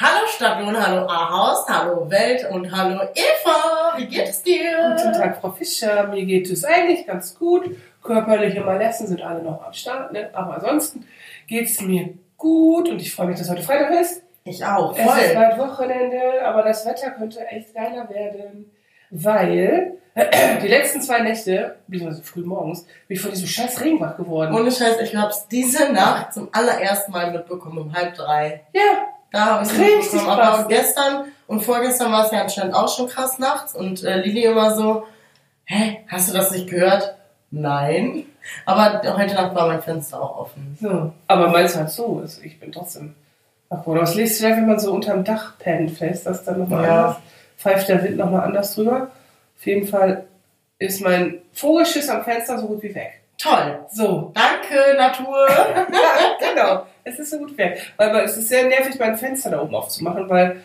Hallo Stadtlohn, hallo Ahaus, hallo Welt und hallo Eva. Wie geht es dir? Guten Tag, Frau Fischer. Mir geht es eigentlich ganz gut. Körperliche Malessen sind alle noch am Start, ne? aber ansonsten geht es mir gut und ich freue mich, dass heute Freitag ist. Ich auch, Es ist voll. bald Wochenende, aber das Wetter könnte echt geiler werden, weil die letzten zwei Nächte, beziehungsweise früh morgens, bin ich von diesem scheiß Regen wach geworden. Ohne Scheiß, ich hab's diese Nacht zum allerersten Mal mitbekommen, um halb drei. ja, Da habe ich Richtig mitbekommen. krass. Aber gestern und vorgestern war es ja anscheinend auch schon krass nachts und äh, Lili immer so, hä, hast du das nicht gehört? Nein. Aber heute Nacht war mein Fenster auch offen. so. Aber meins halt so ist. Ich bin trotzdem geworden. Aber es liest vielleicht, wenn man so unterm Dach pennt, fest, dass dann nochmal Ja. anders, pfeift der Wind nochmal anders drüber. Auf jeden Fall ist mein Vogelschiss am Fenster so gut wie weg. Toll. So. Danke, Natur. Genau. Es ist so gut weg. Weil weil es ist sehr nervig, mein Fenster da oben aufzumachen, weil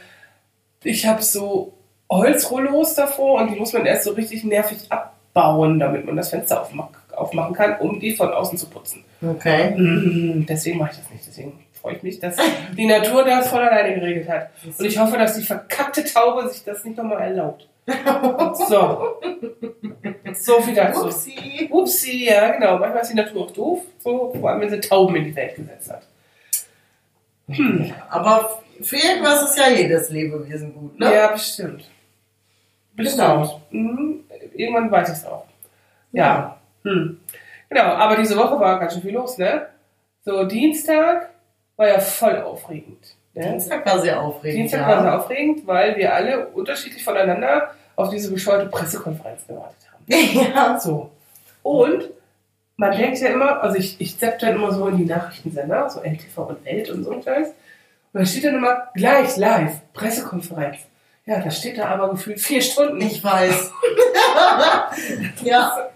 ich habe so Holzrollos davor und die muss man erst so richtig nervig abbauen, damit man das Fenster aufmach aufmachen kann, um die von außen zu putzen. Okay. Mhm, Deswegen mache ich das nicht. Deswegen freue ich mich, dass die Natur das von alleine geregelt hat. Und ich hoffe, dass die verkackte Taube sich das nicht nochmal erlaubt. So. So viel dazu. Upsi. Upsi, ja, genau. Manchmal ist die Natur auch doof. So, vor allem, wenn sie Tauben in die Welt gesetzt hat. Aber für irgendwas ist ja jedes Lebewesen gut, ne? Ja, bestimmt. Bestimmt. Genau. Mhm. Irgendwann weiß ich es auch. Ja. Hm. Genau, aber diese Woche war ganz schön viel los, ne? So, Dienstag war ja voll aufregend. Ne? Dienstag war sehr aufregend. Dienstag ja. war sehr aufregend, weil wir alle unterschiedlich voneinander auf diese bescheuerte Pressekonferenz gewartet haben. ja. So. Und man denkt ja immer, also ich, ich zapp dann immer so in die Nachrichtensender, so LTV und Welt und so ein Scheiß. Und da steht dann immer gleich live, Pressekonferenz. Ja, da steht da aber gefühlt vier Stunden. Ich weiß. ja.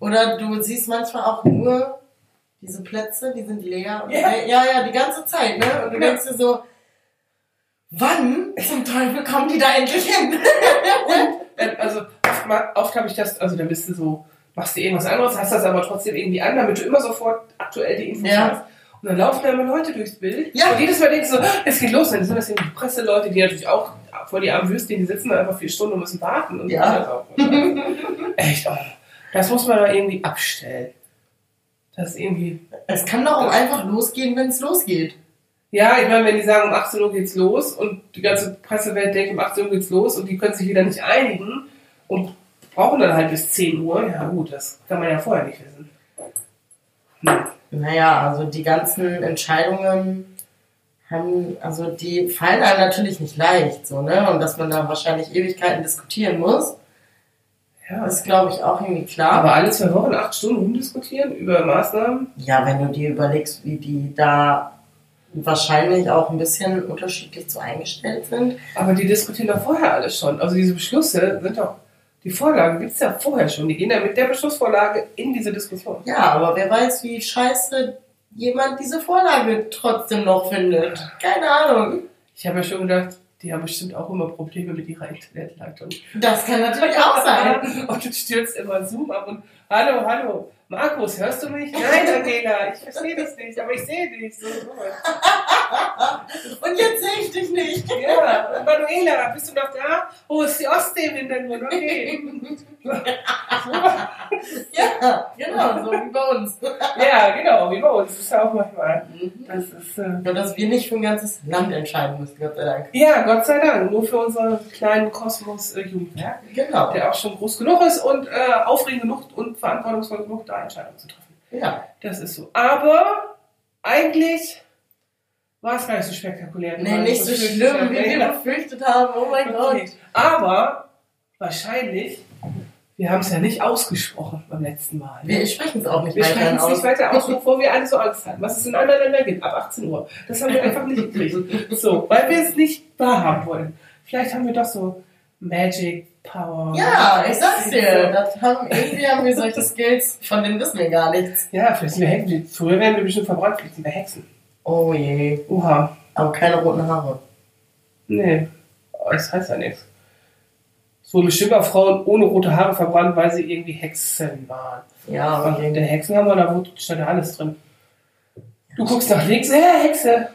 Oder du siehst manchmal auch nur diese Plätze, die sind leer. Und Ja. ja, ja, die ganze Zeit, ne? Und du denkst dir so, wann zum Teufel kommen die da endlich hin? Äh, Also oft, oft habe ich das, also da bist du so, machst du irgendwas anderes, hast das aber trotzdem irgendwie an, damit du immer sofort aktuell die Infos Ja. hast. Und dann laufen da immer Leute durchs Bild. Ja. Und jedes Mal denkst du, so, es geht los. Dann sind das irgendwie Presseleute, die natürlich auch vor die armen Würstchen, die sitzen da einfach vier Stunden und müssen warten. Und so. Ja. Das auch. Echt, oh, das muss man da irgendwie abstellen. Das ist irgendwie. Es kann doch auch einfach losgehen, wenn es losgeht. Ja, ich meine, wenn die sagen, um 18 Uhr geht's los und die ganze Pressewelt denkt, um 18 Uhr geht's los und die können sich wieder nicht einigen und brauchen dann halt bis 10 Uhr, ja gut, das kann man ja vorher nicht wissen. Hm. Naja, also die ganzen Entscheidungen haben, also die fallen einem natürlich nicht leicht, so, ne? Und dass man da wahrscheinlich Ewigkeiten diskutieren muss, Ja, ist, glaube ich, auch irgendwie klar. aber alle zwei Wochen acht Stunden rumdiskutieren über Maßnahmen. Ja, wenn du dir überlegst, wie die da wahrscheinlich auch ein bisschen unterschiedlich zu eingestellt sind. Aber die diskutieren doch vorher alles schon. Also diese Beschlüsse sind doch, die Vorlage gibt's ja vorher schon. Die gehen ja mit der Beschlussvorlage in diese Diskussion. Ja, aber wer weiß, wie scheiße jemand diese Vorlage trotzdem noch findet. Keine Ahnung. Ich habe ja schon gedacht, die haben bestimmt auch immer Probleme mit ihrer Internetleitung. Das kann natürlich auch sein. Und du stürzt immer Zoom ab und Hallo, hallo. Markus, hörst du mich? Nein, Angela, ich verstehe das nicht, aber ich sehe dich. So, so. Und jetzt sehe ich dich nicht. Ja, und Manuela, bist du noch da? Oh, ist die Ostsee im Hintergrund, okay. Ja, genau, so wie bei uns. Ja, genau, wie bei uns. Das ist ja auch manchmal. Das ist, äh, Nur, dass wir nicht für ein ganzes Land entscheiden müssen, Gott sei Dank. ja, Gott sei Dank, nur für unseren kleinen Kosmos äh, Jugendwerk, Genau. der auch schon groß genug ist und äh, aufregend genug und verantwortungsvoll genug, da Entscheidungen zu treffen. Ja. Das ist so. Aber eigentlich war es gar nicht so spektakulär. Nee, nicht so schlimm, wie wir befürchtet haben. Oh mein Gott. Okay. Aber wahrscheinlich, wir haben es ja nicht ausgesprochen beim letzten Mal. Wir sprechen es auch nicht Wir weiter sprechen es aus. nicht weiter aus, bevor wir alle so Angst hatten. Was es in anderen Ländern gibt, ab 18 Uhr. Das haben wir einfach nicht gekriegt. So, weil wir es nicht wahrhaben wollen. Vielleicht haben wir doch so Magic Power. Ja, ich sag's dir. Das haben, irgendwie haben wir solche Skills, von denen wissen wir gar nichts. Ja, vielleicht sind wir Hexen. Früher wären wir bestimmt verbrannt, vielleicht sind wir Hexen. Oh je. Oha. Aber keine roten Haare. Nee, das heißt ja nichts. Es wurden bestimmt auch Frauen ohne rote Haare verbrannt, weil sie irgendwie Hexen waren. Ja, Aber in der Hexenhammer, da wurde- stand ja alles drin. Du guckst nach links, ja, Hexe.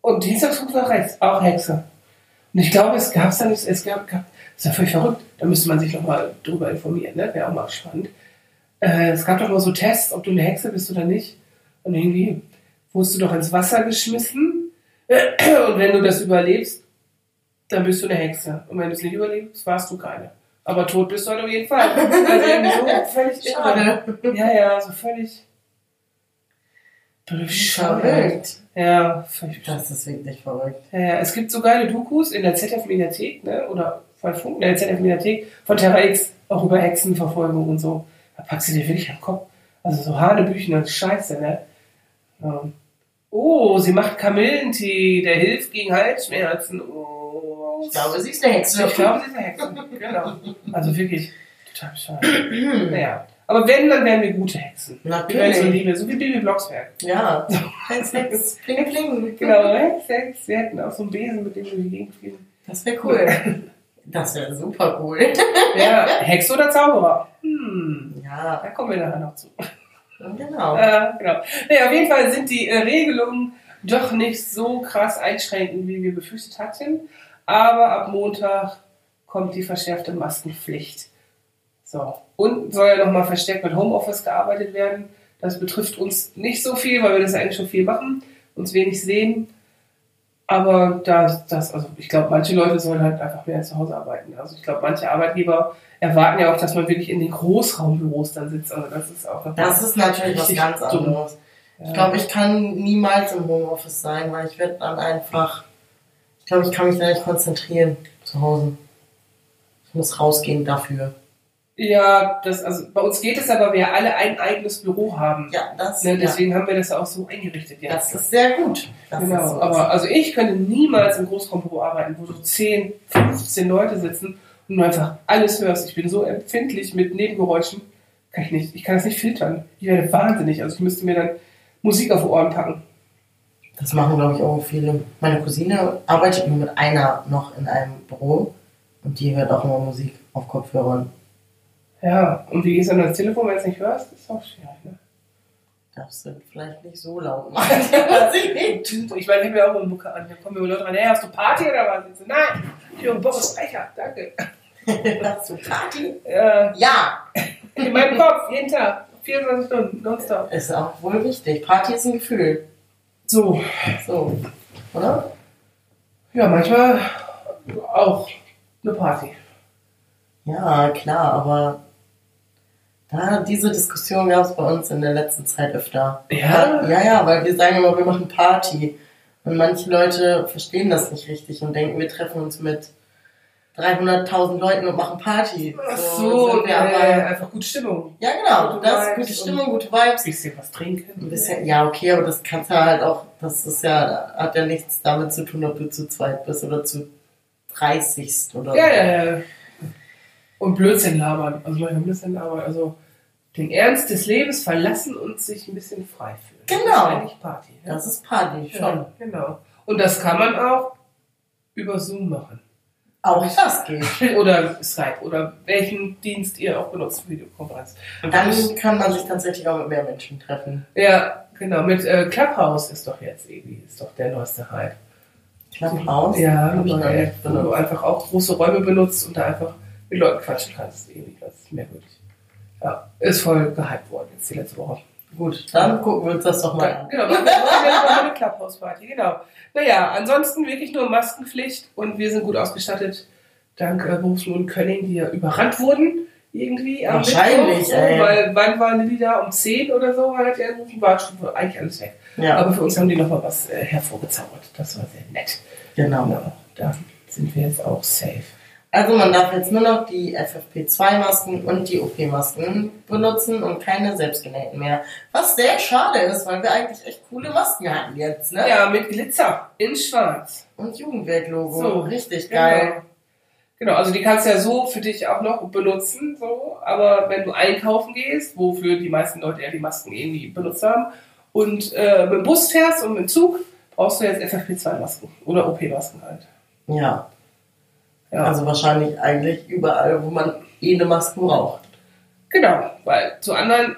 Und dienstags guckst du nach rechts, auch Hexe. Und ich glaube, es gab es da nicht, es gab, gab ist ja völlig verrückt. Da müsste man sich nochmal drüber informieren, ne? Wäre auch mal spannend. Äh, es gab doch mal so Tests, ob du eine Hexe bist oder nicht. Und irgendwie wurdest du doch ins Wasser geschmissen. Und wenn du das überlebst, dann bist du eine Hexe. Und wenn du es nicht überlebst, warst du keine. Aber tot bist du halt auf jeden Fall. Also irgendwie so völlig irre. Schade. Ja, ja, so völlig. Verrückt. Ja, völlig. Das ist wirklich verrückt. Ja, ja, es gibt so geile Dokus in der ZDF-Mediathek, ne? oder von Funk, in der ZDF-Mediathek von Terra X, auch über Hexenverfolgung und so. Da packst du dir wirklich am Kopf. Also so Hanebüchen und Scheiße, ne? Ähm, oh, sie macht Kamillentee, der hilft gegen Halsschmerzen. Oh, Ich glaube, sie ist eine Hexe. ich glaube, sie ist eine Hexe. Genau. Also wirklich total bescheuert. naja. Aber wenn, dann wären wir gute Hexen. Wir Natürlich. Liebe, so wie Bibi Blocksberg. Ja. Hex, Hex. Pling, pling. Genau, Hex, Hex. Wir hätten auch so einen Besen, mit dem wir die Gegend fliegen. Das wäre cool. Das wäre super cool. Ja, Hex oder Zauberer? Hm, Ja, da kommen wir nachher noch zu. Genau. Äh, genau. Nee, auf jeden Fall sind die äh, Regelungen doch nicht so krass einschränkend, wie wir befürchtet hatten. Aber ab Montag kommt die verschärfte Maskenpflicht. So. Und soll ja nochmal verstärkt mit Homeoffice gearbeitet werden. Das betrifft uns nicht so viel, weil wir das eigentlich schon viel machen, uns wenig sehen. Aber das, das also ich glaube, manche Leute sollen halt einfach mehr zu Hause arbeiten. Also ich glaube, manche Arbeitgeber erwarten ja auch, dass man wirklich in den Großraumbüros dann sitzt. Also das ist auch Das ist natürlich was ganz anderes. Ja. Ich glaube, ich kann niemals im Homeoffice sein, weil ich werde dann einfach. Ich glaube, ich kann mich da nicht konzentrieren zu Hause. Ich muss rausgehen dafür. Ja, das, also bei uns geht es aber, wir alle ein eigenes Büro haben. Ja, das, Ne, ja, deswegen haben wir das auch so eingerichtet jetzt. das ist sehr gut. Das ist genau, so. aber also ich könnte niemals im Großraumbüro arbeiten, wo so 10, 15 Leute sitzen und du einfach alles hörst. Ich bin so empfindlich mit Nebengeräuschen, kann ich nicht. Ich kann das nicht filtern. Ich werde wahnsinnig. Also ich müsste mir dann Musik auf die Ohren packen. Das machen, glaube ich, auch viele. Meine Cousine arbeitet nur mit einer noch in einem Büro und die hört auch immer Musik auf Kopfhörern. Ja, und wie gehst du dann ans Telefon, wenn du es nicht hörst? Das ist auch schwierig, ne? Darfst du vielleicht nicht so laut machen. ich meine, ich ja auch einen Mucke an. Da kommen mir Leute rein, hey, hast du Party oder was? Ich so, nein, ich höre Boris Becher, danke. Hast du Party? Äh, Ja, in meinem Kopf, jeden Tag, 24 Stunden, nonstop. ist auch wohl wichtig. Party ist ein Gefühl. So, So, oder? ja, manchmal auch eine Party. Ja, klar, aber da, diese Diskussion gab es bei uns in der letzten Zeit öfter. Ja? Ja, ja, weil wir sagen immer, wir machen Party. Und manche Leute verstehen das nicht richtig und denken, wir treffen uns mit 300.000 Leuten und machen Party. Ach so, wir ja, aber, einfach gute Stimmung. ja genau, Gute das, gute Stimmung, gute Vibes. Ein bisschen was trinken. Ein bisschen, ja, okay, aber das kannst du halt auch, das ist ja, hat ja nichts damit zu tun, ob du zu zweit bist oder zu 30 oder Ja, ja, ja. Und Blödsinn labern. Also Blödsinn labern. Also den Ernst des Lebens verlassen und sich ein bisschen frei fühlen. Das Genau. ist eigentlich Party. Ja? Das ist Party, schon. Ja, genau. Und das kann man auch über Zoom machen. Auch das geht. Oder Skype oder welchen Dienst ihr auch benutzt, Videokonferenz. Dann kann man sich tatsächlich auch mit mehr Menschen treffen. ja, genau. Mit äh, Clubhouse ist doch jetzt irgendwie, ist doch der neueste Hype. Clubhouse? Ja, nicht wo du einfach auch große Räume benutzt und da einfach mit Leuten quatschen kannst. Irgendwie, das ist merkwürdig. Ja, ist voll gehypt worden jetzt die letzte Woche. Gut, dann gucken wir uns das doch mal Ja, an. genau, wir machen wir mal eine Clubhouse-Party, genau. Naja, ansonsten wirklich nur Maskenpflicht und wir sind gut ausgestattet. Dank äh, Berufslohn Könning, die ja überrannt wurden. Irgendwie am Wahrscheinlich, Mittwoch, ey. Weil wann waren die da? Um 10 oder so hat er angerufen, war schon eigentlich alles weg. Ja, Aber für uns haben die nochmal was äh, hervorgezaubert. Das war sehr nett. genau. Genau, da sind wir jetzt auch safe. Also man darf jetzt nur noch die FFP2-Masken und die OP-Masken benutzen und keine selbstgenähten mehr. Was sehr schade ist, weil wir eigentlich echt coole Masken hatten jetzt, ne? Ja, mit Glitzer in schwarz. Und Jugendwerk-Logo. So, Richtig geil. Genau. Genau, also die kannst du ja so für dich auch noch benutzen, so. Aber wenn du einkaufen gehst, wofür die meisten Leute ja die Masken irgendwie benutzt haben, und äh, mit dem Bus fährst und mit dem Zug, brauchst du jetzt FFP2-Masken oder OP-Masken halt. Ja. Ja. Also wahrscheinlich eigentlich überall, wo man eh eine Maske braucht. Genau, weil zu anderen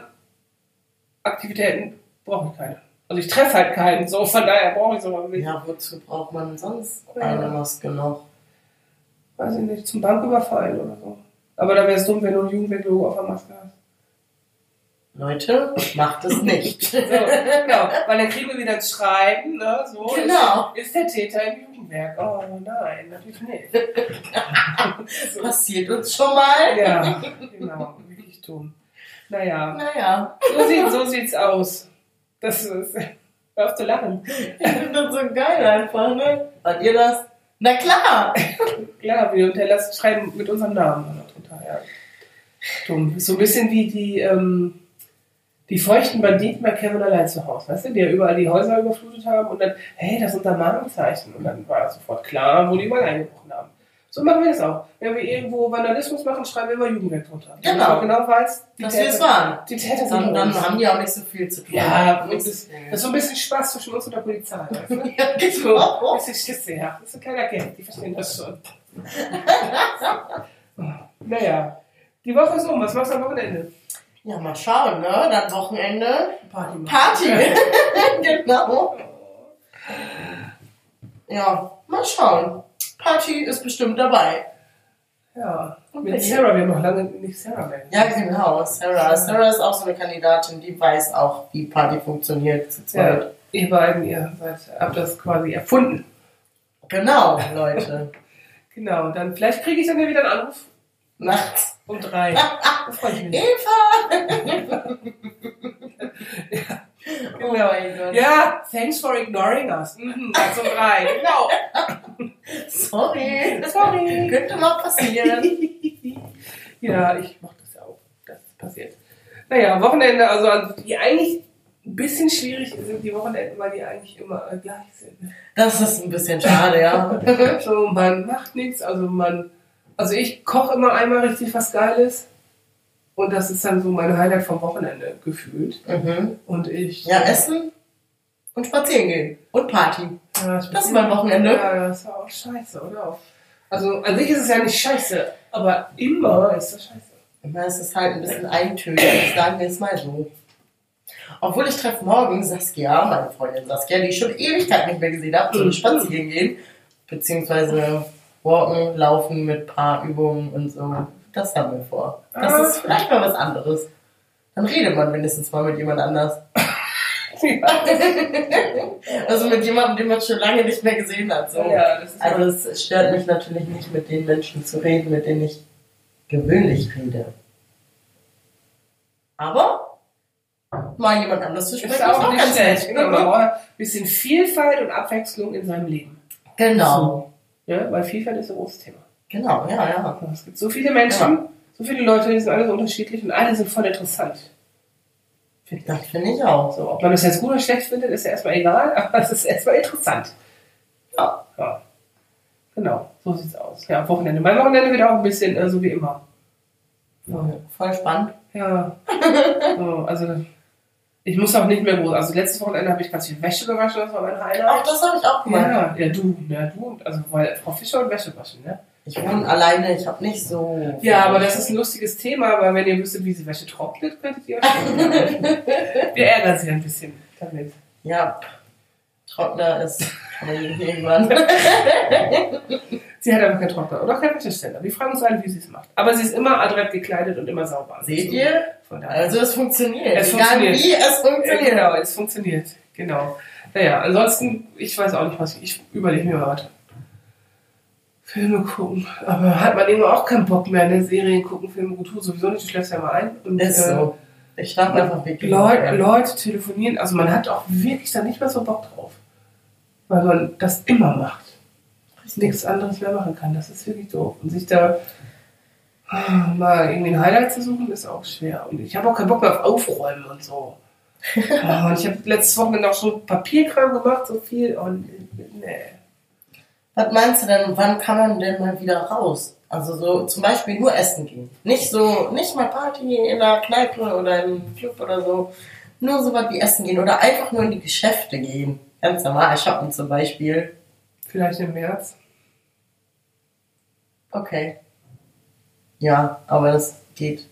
Aktivitäten brauche ich keine. Also ich treffe halt keinen, so von daher brauche ich sowas nicht. Ja, wozu braucht man sonst eine Maske noch? Weiß ich nicht, zum Banküberfallen oder so. Aber da wäre es dumm, wenn du ein Jugendweg-Logo auf der Maske hast. Leute, macht es nicht. So, genau, weil dann kriegen wir wieder ein Schreiben, ne, so. Genau. Ist, ist der Täter im Jugendwerk? Oh nein, natürlich nicht. Passiert uns schon mal. Ja, genau, wirklich dumm. Naja, Naja, so, sieht, so sieht's aus. Das ist, hör auf zu lachen. ich finde das so geil einfach, ne? Seid ihr das? Na klar! Klar, wir unterlassen schreiben mit unserem Namen drunter, ja. Dumm. So ein bisschen wie die, ähm, die feuchten Banditen bei Kevin allein zu Hause, weißt du, die ja überall die Häuser überflutet haben und dann, hey, das sind da Markenzeichen. Und dann war sofort klar, wo die überall eingebrochen haben. So machen wir das auch. Wenn wir irgendwo Vandalismus machen, schreiben wir immer Jugendwert drunter. Genau. man genau weiß, die Dass wir es Täter, waren. die Täter sind Dann, dann haben die auch nicht so viel zu tun. Ja, das, Nichts- das ist so ein bisschen Spaß zwischen uns und der Polizei. Weißt du? Ja, So, genau. ein bisschen Schisse, ja. Das ist keiner Geld, die verstehen das schon. naja, die Woche ist um. Was machst du am Wochenende? Ja, mal schauen, ne? Dann Wochenende. Party. Party. genau. Ja, mal schauen. Party ist bestimmt dabei. Ja, Okay. mit Sarah, wir haben noch lange nicht Sarah mehr. Ja, genau. Sarah. Sarah ist auch so eine Kandidatin, die weiß auch, wie Party funktioniert zu zweit. Ja, ihr beiden, ihr seid, habt das quasi erfunden. Genau, Leute. Genau, dann vielleicht kriege ich dann ja wieder einen Anruf Nachts. Um drei. Da freue ich mich. Eva! Oh mein Gott. Ja, thanks for ignoring us. Mhm, um drei. Genau. Sorry. Sorry. Könnte mal passieren. ja, ich mach das ja auch. Das ist passiert. Naja, Wochenende, also die eigentlich ein bisschen schwierig sind die Wochenenden, weil die eigentlich immer gleich sind. Das ist ein bisschen schade, ja. So, man macht nichts, also man, also ich koche immer einmal richtig was Geiles und das ist dann so mein Highlight vom Wochenende gefühlt. Mhm. Und ich. Ja, essen und spazieren gehen. Und Party. Ja, Das ist mein Wochenende. Ja, das war auch scheiße, oder? Also an sich ist es ja nicht scheiße, aber immer ist das scheiße. Immer ist es halt ein bisschen eintönig, sagen wir es mal so. Obwohl ich treffe morgen Saskia, meine Freundin Saskia, die ich schon Ewigkeit nicht mehr gesehen habe, zum Mhm. Spazieren gehen. Beziehungsweise walken, laufen mit Paarübungen und so. Das haben wir vor. Das Ah. ist vielleicht mal was anderes. Dann redet man mindestens mal mit jemand anders. Also mit jemandem, den man schon lange nicht mehr gesehen hat. So. Ja, ist Also es stört mich natürlich nicht, mit den Menschen zu reden, mit denen ich gewöhnlich rede. Aber mal jemand anders zu sprechen, ist auch nicht schlecht. nett. Genau, man braucht ein bisschen Vielfalt und Abwechslung in seinem Leben. Genau, Ja, weil Vielfalt ist ein großes Thema. genau, ja, ja. Es gibt so viele Menschen, so viele Leute, die sind alle so unterschiedlich und alle sind voll interessant. Das finde ich auch. So, ob man das jetzt gut oder schlecht findet, ist ja erstmal egal, aber es ist erstmal interessant. Ja, ja. Genau, so sieht's aus. Ja, Wochenende. Mein Wochenende wird auch ein bisschen äh, so wie immer. Voll spannend. Ja. so, also, ich muss auch nicht mehr groß. Also, letztes Wochenende habe ich ganz viel Wäsche gewaschen, das war mein Auch Highlight. das habe ich auch gemacht. Ja, ja, du, ja, du, also, weil Frau Fischer und Wäsche waschen, ne? Ich wohne alleine, ich habe nicht so. Ja, aber das ist ein lustiges Thema, weil wenn ihr wüsstet, wie sie Wäsche trocknet, könntet ihr euch Wir ärgern sie ein bisschen damit. Ja, Trockner ist irgendwann. Sie hat aber keinen Trockner oder keinen Wäscheständer. Wir fragen uns alle, wie sie es macht. Aber sie ist immer adrett gekleidet und immer sauber. Seht ihr? Von daher. Also es funktioniert. Es Egal funktioniert. wie, es funktioniert. genau, es funktioniert. Genau. Naja, ansonsten, ich weiß auch nicht, was ich, ich überlege mir was. Filme gucken. Aber hat man irgendwann auch keinen Bock mehr, ne? Serien gucken, Filme tut sowieso nicht, du schläfst ja mal ein. Und, Ist äh, so. Ich schlafe einfach wirklich. Leute, Leute telefonieren, also man hat auch wirklich da nicht mehr so Bock drauf. Weil man das immer macht. Nichts anderes mehr machen kann. Das ist wirklich doof. Und sich da ah, mal irgendwie ein Highlight zu suchen, ist auch schwer. Und ich habe auch keinen Bock mehr auf Aufräumen und so. Und ich habe letztes Wochenende auch schon Papierkram gemacht, so viel. Und nee. Was meinst du denn, wann kann man denn mal wieder raus? Also so zum Beispiel nur essen gehen. Nicht so, nicht mal Party in der Kneipe oder im Club oder so. Nur so was wie essen gehen oder einfach nur in die Geschäfte gehen. Ganz normal shoppen zum Beispiel. Vielleicht im März. Okay. Ja, aber das geht.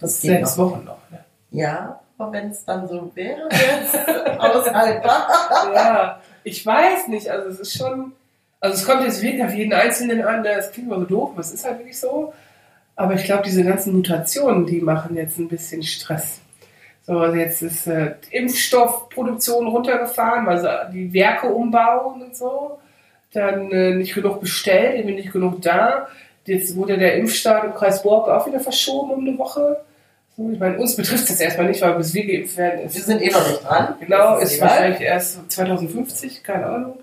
Das geht Sechs noch. Wochen noch. Ne? Ja, aber wenn es dann so wäre, jetzt aushaltbar. ja, ich weiß nicht. Also es ist schon. Also es kommt jetzt wirklich auf jeden Einzelnen an. ne? Das klingt immer so doof, aber es ist halt wirklich so. Aber ich glaube, diese ganzen Mutationen, die machen jetzt ein bisschen Stress. So, also jetzt ist äh, die Impfstoffproduktion runtergefahren, weil sie die Werke umbauen und so. Dann äh, nicht genug bestellt, irgendwie nicht genug da. Jetzt wurde der Impfstart im Kreis Borke auch wieder verschoben um eine Woche. So, ich meine, uns betrifft das erstmal nicht, weil bis wir geimpft werden, ist Wir sind eh noch nicht dran. Genau, ist egal. wahrscheinlich erst 2050, keine Ahnung.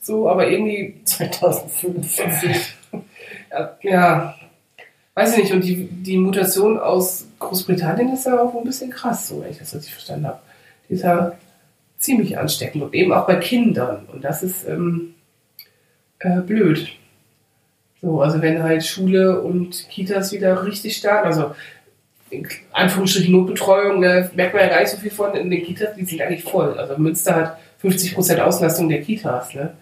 So, aber irgendwie, 2055. ja, ja, weiß ich nicht. Und die, die Mutation aus Großbritannien ist ja auch ein bisschen krass, so wenn ich das richtig verstanden habe. Die ist ja ziemlich ansteckend und eben auch bei Kindern. Und das ist ähm, äh, blöd. So, also wenn halt Schule und Kitas wieder richtig stark, also in Anführungsstrichen Notbetreuung, ne, merkt man ja gar nicht so viel von in den Kitas, die sind eigentlich voll. Also Münster hat 50% Auslastung der Kitas, ne?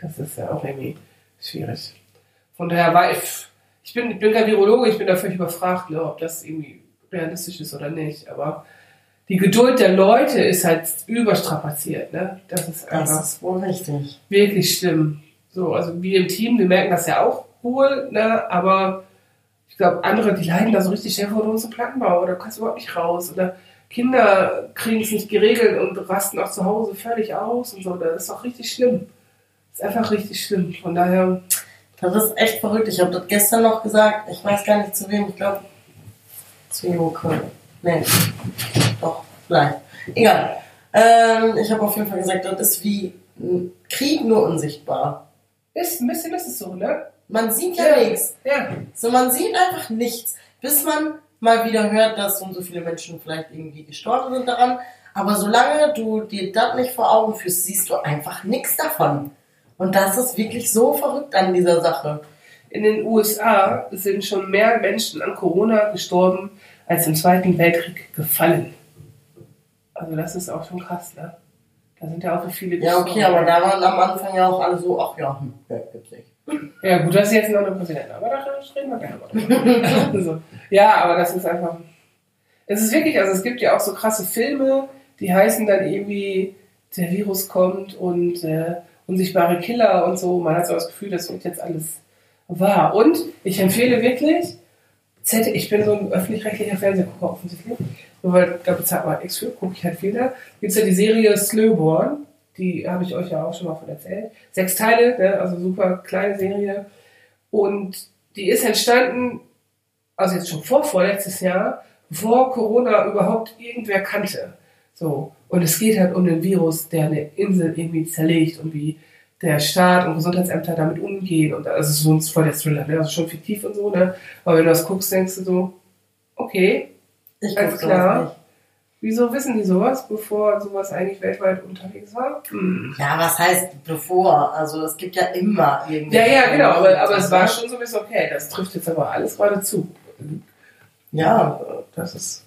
Das ist ja auch irgendwie schwierig. Von daher war ich, ich bin, ich bin kein Virologe, ich bin da völlig überfragt, ne, ob das irgendwie realistisch ist oder nicht. Aber die Geduld der Leute ist halt überstrapaziert, ne? Das ist einfach Das ist wohl richtig. wirklich schlimm. So, also wir im Team, wir merken das ja auch wohl, ne? aber ich glaube, andere, die leiden da so richtig schnell vor uns im Plattenbau oder du kannst überhaupt nicht raus oder Kinder kriegen es nicht geregelt und rasten auch zu Hause völlig aus und so. Das ist auch richtig schlimm. Das ist einfach richtig schlimm. Von daher, Das ist echt verrückt. Ich habe das gestern noch gesagt. Ich weiß gar nicht zu wem. Ich glaube, zu Joko. Nee. Doch, vielleicht. Egal. Ähm, ich habe auf jeden Fall gesagt, das ist wie ein Krieg nur unsichtbar. ist ein bisschen ist es so, ne? Man sieht ja, nichts. Ja. So, man sieht einfach nichts. Bis man mal wieder hört, dass so und so viele Menschen vielleicht irgendwie gestorben sind daran. Aber solange du dir das nicht vor Augen führst, siehst du einfach nichts davon. Und das ist wirklich so verrückt an dieser Sache. In den USA sind schon mehr Menschen an Corona gestorben, als im Zweiten Weltkrieg gefallen. Also das ist auch schon krass, ne? Da sind ja auch so viele Ja, okay, aber da waren am Anfang ja auch alle so, ach ja, hm, ja gibt's nicht. Ja, gut, das ist jetzt ein anderer Präsident, aber da reden wir gerne mal so. Ja, aber das ist einfach. Es ist wirklich, also es gibt ja auch so krasse Filme, die heißen dann irgendwie, der Virus kommt und äh, unsichtbare Killer und so. Man hat so das Gefühl, das wird jetzt alles wahr. Und ich empfehle wirklich, ich bin so ein öffentlich-rechtlicher Fernsehgucker offensichtlich, nur weil da bezahlt man nichts für, gucke ich halt viel da. Gibt es ja die Serie Slowborn, die habe ich euch ja auch schon mal von erzählt. Sechs Teile, ne? also super kleine Serie. Und die ist entstanden, also jetzt schon vor vorletztes Jahr, bevor Corona überhaupt irgendwer kannte. So. Und es geht halt um den Virus, der eine Insel irgendwie zerlegt und wie der Staat und Gesundheitsämter damit umgehen. Und also so ein voll der Thriller, ne? also schon fiktiv und so, ne? Aber wenn du das guckst, denkst du so, okay, Ich Alles klar. wieso wissen die sowas, bevor sowas eigentlich weltweit unterwegs war? Hm. Ja, was heißt bevor? Also es gibt ja immer irgendwie. Ja, ja, genau, aber, aber es war schon so ein bisschen okay. Das trifft jetzt aber alles gerade zu. Ja, das ist.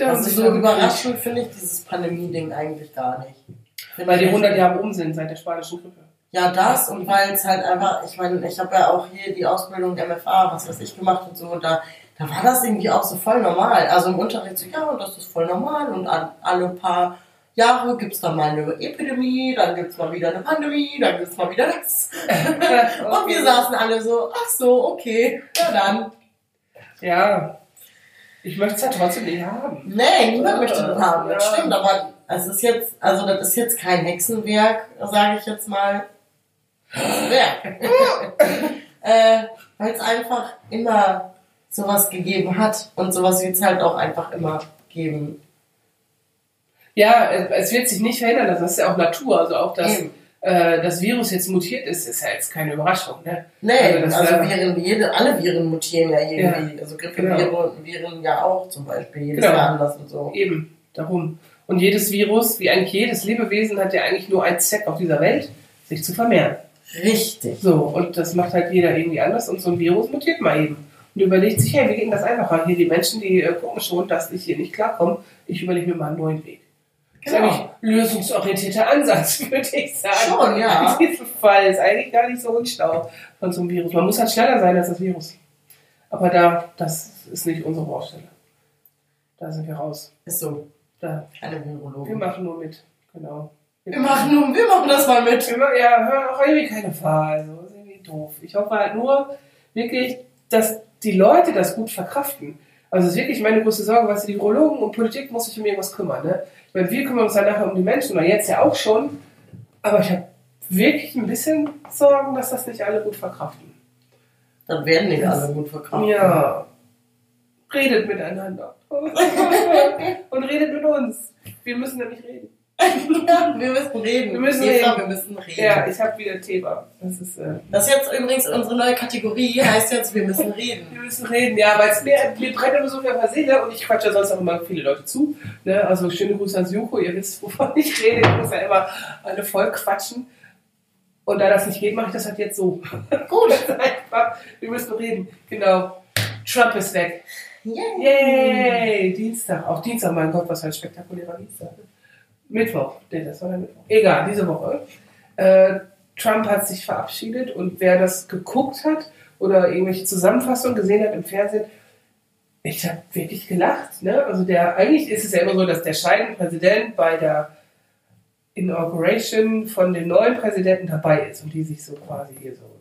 Also so überraschend finde ich dieses Pandemie-Ding eigentlich gar nicht. Find Weil die ich 100 echt- Jahre um sind seit der spanischen Grippe. Ja, das und weil es halt einfach, ich meine, ich habe ja auch hier die Ausbildung MFA, was weiß ich, gemacht und so und da, da war das irgendwie auch so voll normal. Also im Unterricht so, ja, und das ist voll normal und alle paar Jahre gibt's dann mal eine Epidemie, dann gibt's mal wieder eine Pandemie, dann gibt's mal wieder das. Und wir saßen alle so, ach so, okay, ja dann. Ja. Ich möchte es ja trotzdem nicht haben. Nee, niemand möchte das haben, das Ja. stimmt, aber es ist jetzt, also das ist jetzt kein Hexenwerk, sage ich jetzt mal. Hexenwerk. äh, Weil es einfach immer sowas gegeben hat und sowas wird es halt auch einfach immer geben. Ja, es es wird sich nicht verändern. Das ist ja auch Natur. Also auch, dass Eben. Äh, das Virus jetzt mutiert ist, ist ja jetzt keine Überraschung. Ne? Nee, Also also Viren, jede, alle Viren mutieren ja irgendwie. Also Grippeviren Genau. Viren ja auch zum Beispiel, jedes Genau. Jahr anders und so. Eben, darum. Und jedes Virus, wie eigentlich jedes Lebewesen, hat ja eigentlich nur einen Zweck auf dieser Welt, sich zu vermehren. Richtig. So, und das macht halt jeder irgendwie anders und so ein Virus mutiert mal eben. Und überlegt sich, hey, wie geht das einfacher? Hier die Menschen, die äh, gucken schon, dass ich hier nicht klarkomme. Ich überlege mir mal einen neuen Weg. Das ist Genau. eigentlich ein lösungsorientierter Ansatz, würde ich sagen. Schon, ja. In diesem Fall ist eigentlich gar nicht so unschlau von so einem Virus. Man muss halt schneller sein als das Virus. Aber da, das ist nicht unsere Baustelle. Da sind wir raus. Ist so. Da, wir Virologen. machen nur mit. Genau. Wir machen, nun, wir machen das mal mit. Wir ja, hören auch irgendwie keine Wahl. Also, das ist irgendwie doof. Ich hoffe halt nur wirklich, dass die Leute das gut verkraften. Also, das ist wirklich meine größte Sorge, was die Virologen und Politik muss sich um irgendwas kümmern. Ne? Meine, wir kümmern uns dann nachher um die Menschen, oder jetzt ja auch schon. Aber ich habe wirklich ein bisschen Sorgen, dass das nicht alle gut verkraften. Dann werden nicht Das- alle gut verkauft. Ja. Redet miteinander. und redet mit uns. Wir müssen nämlich reden. Wir müssen reden. Wir müssen Eva, reden. Wir müssen reden. Ja, ich habe wieder Thema. Das ist. Äh, Das ist jetzt übrigens unsere neue Kategorie, heißt jetzt, wir müssen reden. Wir müssen reden, ja, weil es mir, mir brennt immer so viel auf der Seele und ich quatsche ja sonst auch immer viele Leute zu. Ne? Also schöne Grüße an Juko, ihr wisst, wovon ich rede. Ich muss ja immer alle voll quatschen. Und da das nicht geht, mache ich das halt jetzt so. Gut, einfach. Wir müssen reden. Genau. Trump ist weg. Yay. Yay! Dienstag. Auch Dienstag, mein Gott, was für ein spektakulärer Dienstag. Mittwoch. Nee, das war der Mittwoch. Egal, diese Woche. Äh, Trump hat sich verabschiedet und wer das geguckt hat oder irgendwelche Zusammenfassungen gesehen hat im Fernsehen, ich habe wirklich gelacht. Ne? Also der, eigentlich ist es ja immer so, dass der scheidende Präsident bei der Inauguration von dem neuen Präsidenten dabei ist und die sich so quasi hier so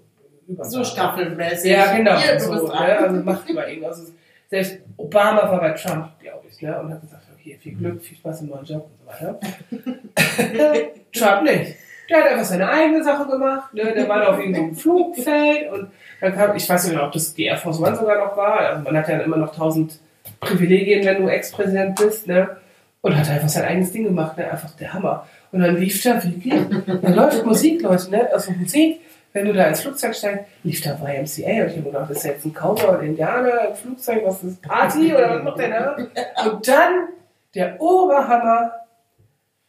über So staffelmäßig. ja, genau. Hier, so, ne? Also macht immer irgendwas. Also selbst Obama war bei Trump, glaube ich, ne? und hat gesagt, okay, viel Glück, viel Spaß im neuen Job und so weiter. Trump nicht. Der hat einfach seine eigene Sache gemacht. Ne? Der war da auf irgendeinem Flugfeld und dann kam, ich weiß nicht mehr, ob das die Air Force One sogar noch war. Also man hat ja immer noch tausend Privilegien, wenn du Ex-Präsident bist. Ne? Und hat einfach sein eigenes Ding gemacht. Ne? Einfach der Hammer. Und dann lief da wirklich, dann läuft Musik, Leute, ne? also Musik, wenn du da ins Flugzeug steigst, lief da YMCA und ich habe gedacht, das ist jetzt ein Cowboy oder Indianer im Flugzeug, was ist das, Party oder was macht der da? Und dann der Oberhammer,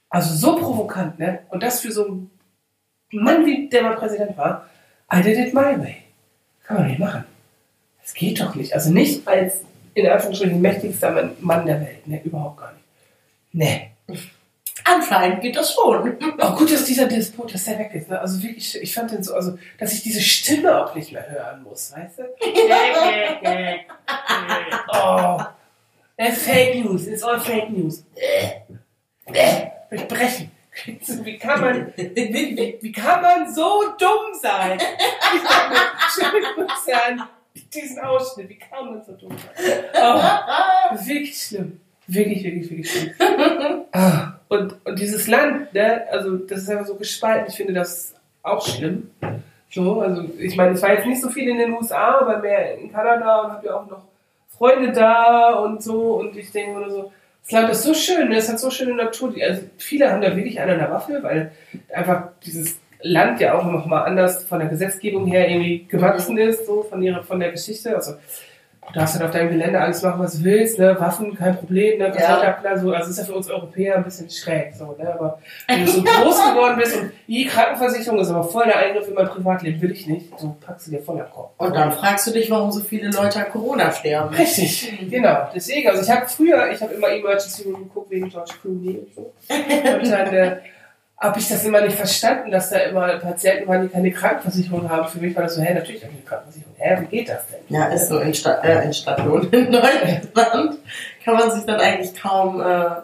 also so provokant, ne? Und das für so einen Mann, wie der mal Präsident war, I did it my way. Kann man nicht machen. Das geht doch nicht. Also nicht als in Anführungsstrichen mächtigster Mann- Mann der Welt, ne? Überhaupt gar nicht. Nee. Anscheinend geht das schon. Auch gut, dass dieser Despot, dass der weg ist. Ne? Also wirklich, ich fand den so, also, dass ich diese Stimme auch nicht mehr hören muss, weißt du? oh. It's Fake News, it's all Fake News. Durchbrechen. Wie kann man, wie, wie, kann man so dumm sein? Ich dachte mir, schöne Grüße an diesen Ausschnitt. Wie kann man so dumm sein? Oh, wirklich schlimm. Wirklich, wirklich, wirklich schlimm. Ah, Und, und dieses Land, ne, also das ist einfach so gespalten. Ich finde das auch schlimm. So, also ich meine, ich war jetzt nicht so viel in den USA, aber mehr in Kanada und habe ja auch noch Freunde da und so. Und ich denke mir nur so, das Land ist so schön, ne? es hat so schöne Natur. Also viele haben da wirklich einen an der Waffe, weil einfach dieses Land ja auch noch mal anders von der Gesetzgebung her irgendwie gewachsen ist, so von ihrer, von der Geschichte. Also du darfst halt auf deinem Gelände alles machen, was du willst, ne? Waffen, kein Problem, ne? Ja. Kontaktler, so. Also ist ja für uns Europäer ein bisschen schräg, so, ne? Aber wenn du so groß geworden bist und die Krankenversicherung ist aber voll der Eingriff in mein Privatleben, will ich nicht, so packst du dir voll am Kopf. Und dann fragst du dich, warum so viele Leute an Corona sterben. Richtig, genau. Deswegen, also ich habe früher, ich habe immer Emergency Room geguckt wegen George Clooney und so. Und dann äh, habe ich das immer nicht verstanden, dass da immer Patienten waren, die keine Krankenversicherung haben. Für mich war das so, hä, natürlich habe ich eine Krankenversicherung. Hä, wie geht das denn? Ja, ist so in, Stadt, äh, in Stadtlohn in Deutschland. Kann man sich dann eigentlich kaum, äh,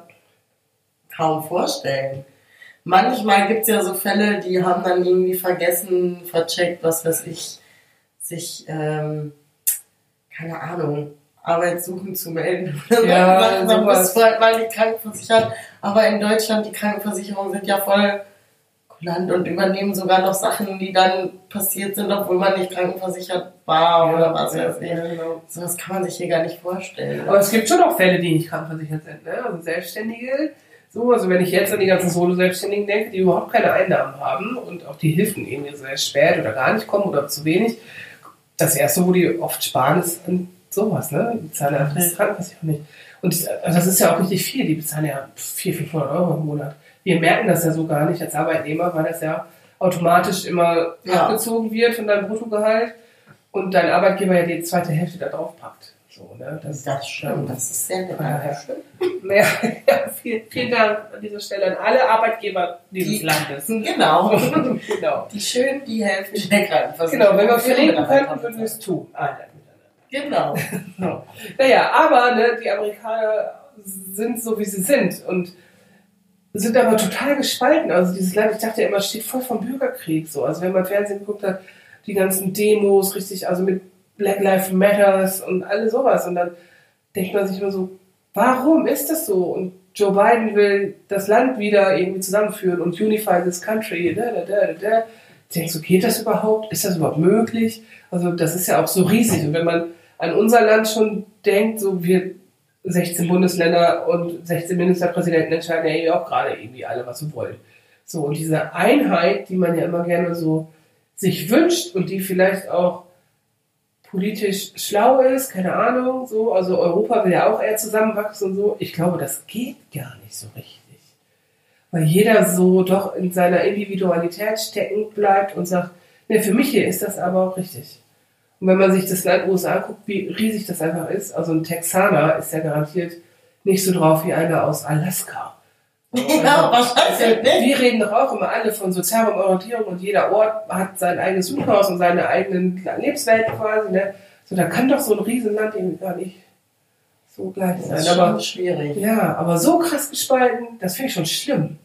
kaum vorstellen. Manchmal gibt's ja so Fälle, die haben dann irgendwie vergessen, vercheckt, was weiß ich, sich, ähm, keine Ahnung, Arbeit suchen zu melden. Ja, dann sowas. bist du halt mal nicht krankenversichert. Aber in Deutschland, die Krankenversicherungen sind ja voll kulant und übernehmen sogar noch Sachen, die dann passiert sind, obwohl man nicht krankenversichert war oder was weiß ich. Ja, genau. So was kann man sich hier gar nicht vorstellen. Aber es gibt schon auch Fälle, die nicht krankenversichert sind. Ne? Also Selbstständige, so, also wenn ich jetzt an die ganzen Solo-Selbstständigen denke, die überhaupt keine Einnahmen haben und auch die Hilfen irgendwie sehr spät oder gar nicht kommen oder zu wenig. Das erste, wo die oft sparen, ist an sowas, ne? Die bezahlen einfach das Krankenversicherung nicht. Und das, also das ist ja auch richtig viel. Die bezahlen ja 400, 500 Euro im Monat. Wir merken das ja so gar nicht als Arbeitnehmer, weil das ja automatisch immer Ja. abgezogen wird von deinem Bruttogehalt und dein Arbeitgeber ja die zweite Hälfte da drauf packt. So, ne? Das, Das stimmt, das ist sehr nett. Ja, ja. Ja, ja, vielen, vielen Dank an dieser Stelle an alle Arbeitgeber dieses Die- Landes. Genau. genau. Die schön die Hälfte der Krankenversicherung. Genau, wenn wir Mitarbeiter könnten, würden wir es tun. Alle. Genau. Naja, aber ne, die Amerikaner sind so, wie sie sind und sind aber total gespalten. Also dieses Land, ich dachte ja immer, steht voll vom Bürgerkrieg. So. Also wenn man Fernsehen geguckt hat, die ganzen Demos, richtig, also mit Black Lives Matters und alles sowas. Und dann denkt man sich immer so, warum ist das so? Und Joe Biden will das Land wieder irgendwie zusammenführen und unify this country. Da, da, da, da. Denkst du, geht das überhaupt? Ist das überhaupt möglich? Also das ist ja auch so riesig. Und wenn man an unser Land schon denkt, so wir 16 Bundesländer und 16 Ministerpräsidenten entscheiden ja auch gerade irgendwie alle, was sie wollen. So, und diese Einheit, die man ja immer gerne so sich wünscht und die vielleicht auch politisch schlau ist, keine Ahnung, so, also Europa will ja auch eher zusammenwachsen und so. Ich glaube, das geht gar nicht so richtig. Weil jeder so doch in seiner Individualität stecken bleibt und sagt, ne, für mich hier ist das aber auch richtig. Und wenn man sich das Land USA anguckt, wie riesig das einfach ist, also ein Texaner ist ja garantiert nicht so drauf wie einer aus Alaska. Ja, wahrscheinlich nicht. Wir reden doch auch immer alle von sozialer Orientierung und jeder Ort hat sein eigenes Jugendhaus und seine eigenen Lebenswelten quasi. Ne? So, da kann doch so ein Riesenland irgendwie gar nicht so gleich Das sein. ist Aber schon schwierig. ja, aber so krass gespalten, das finde ich schon schlimm.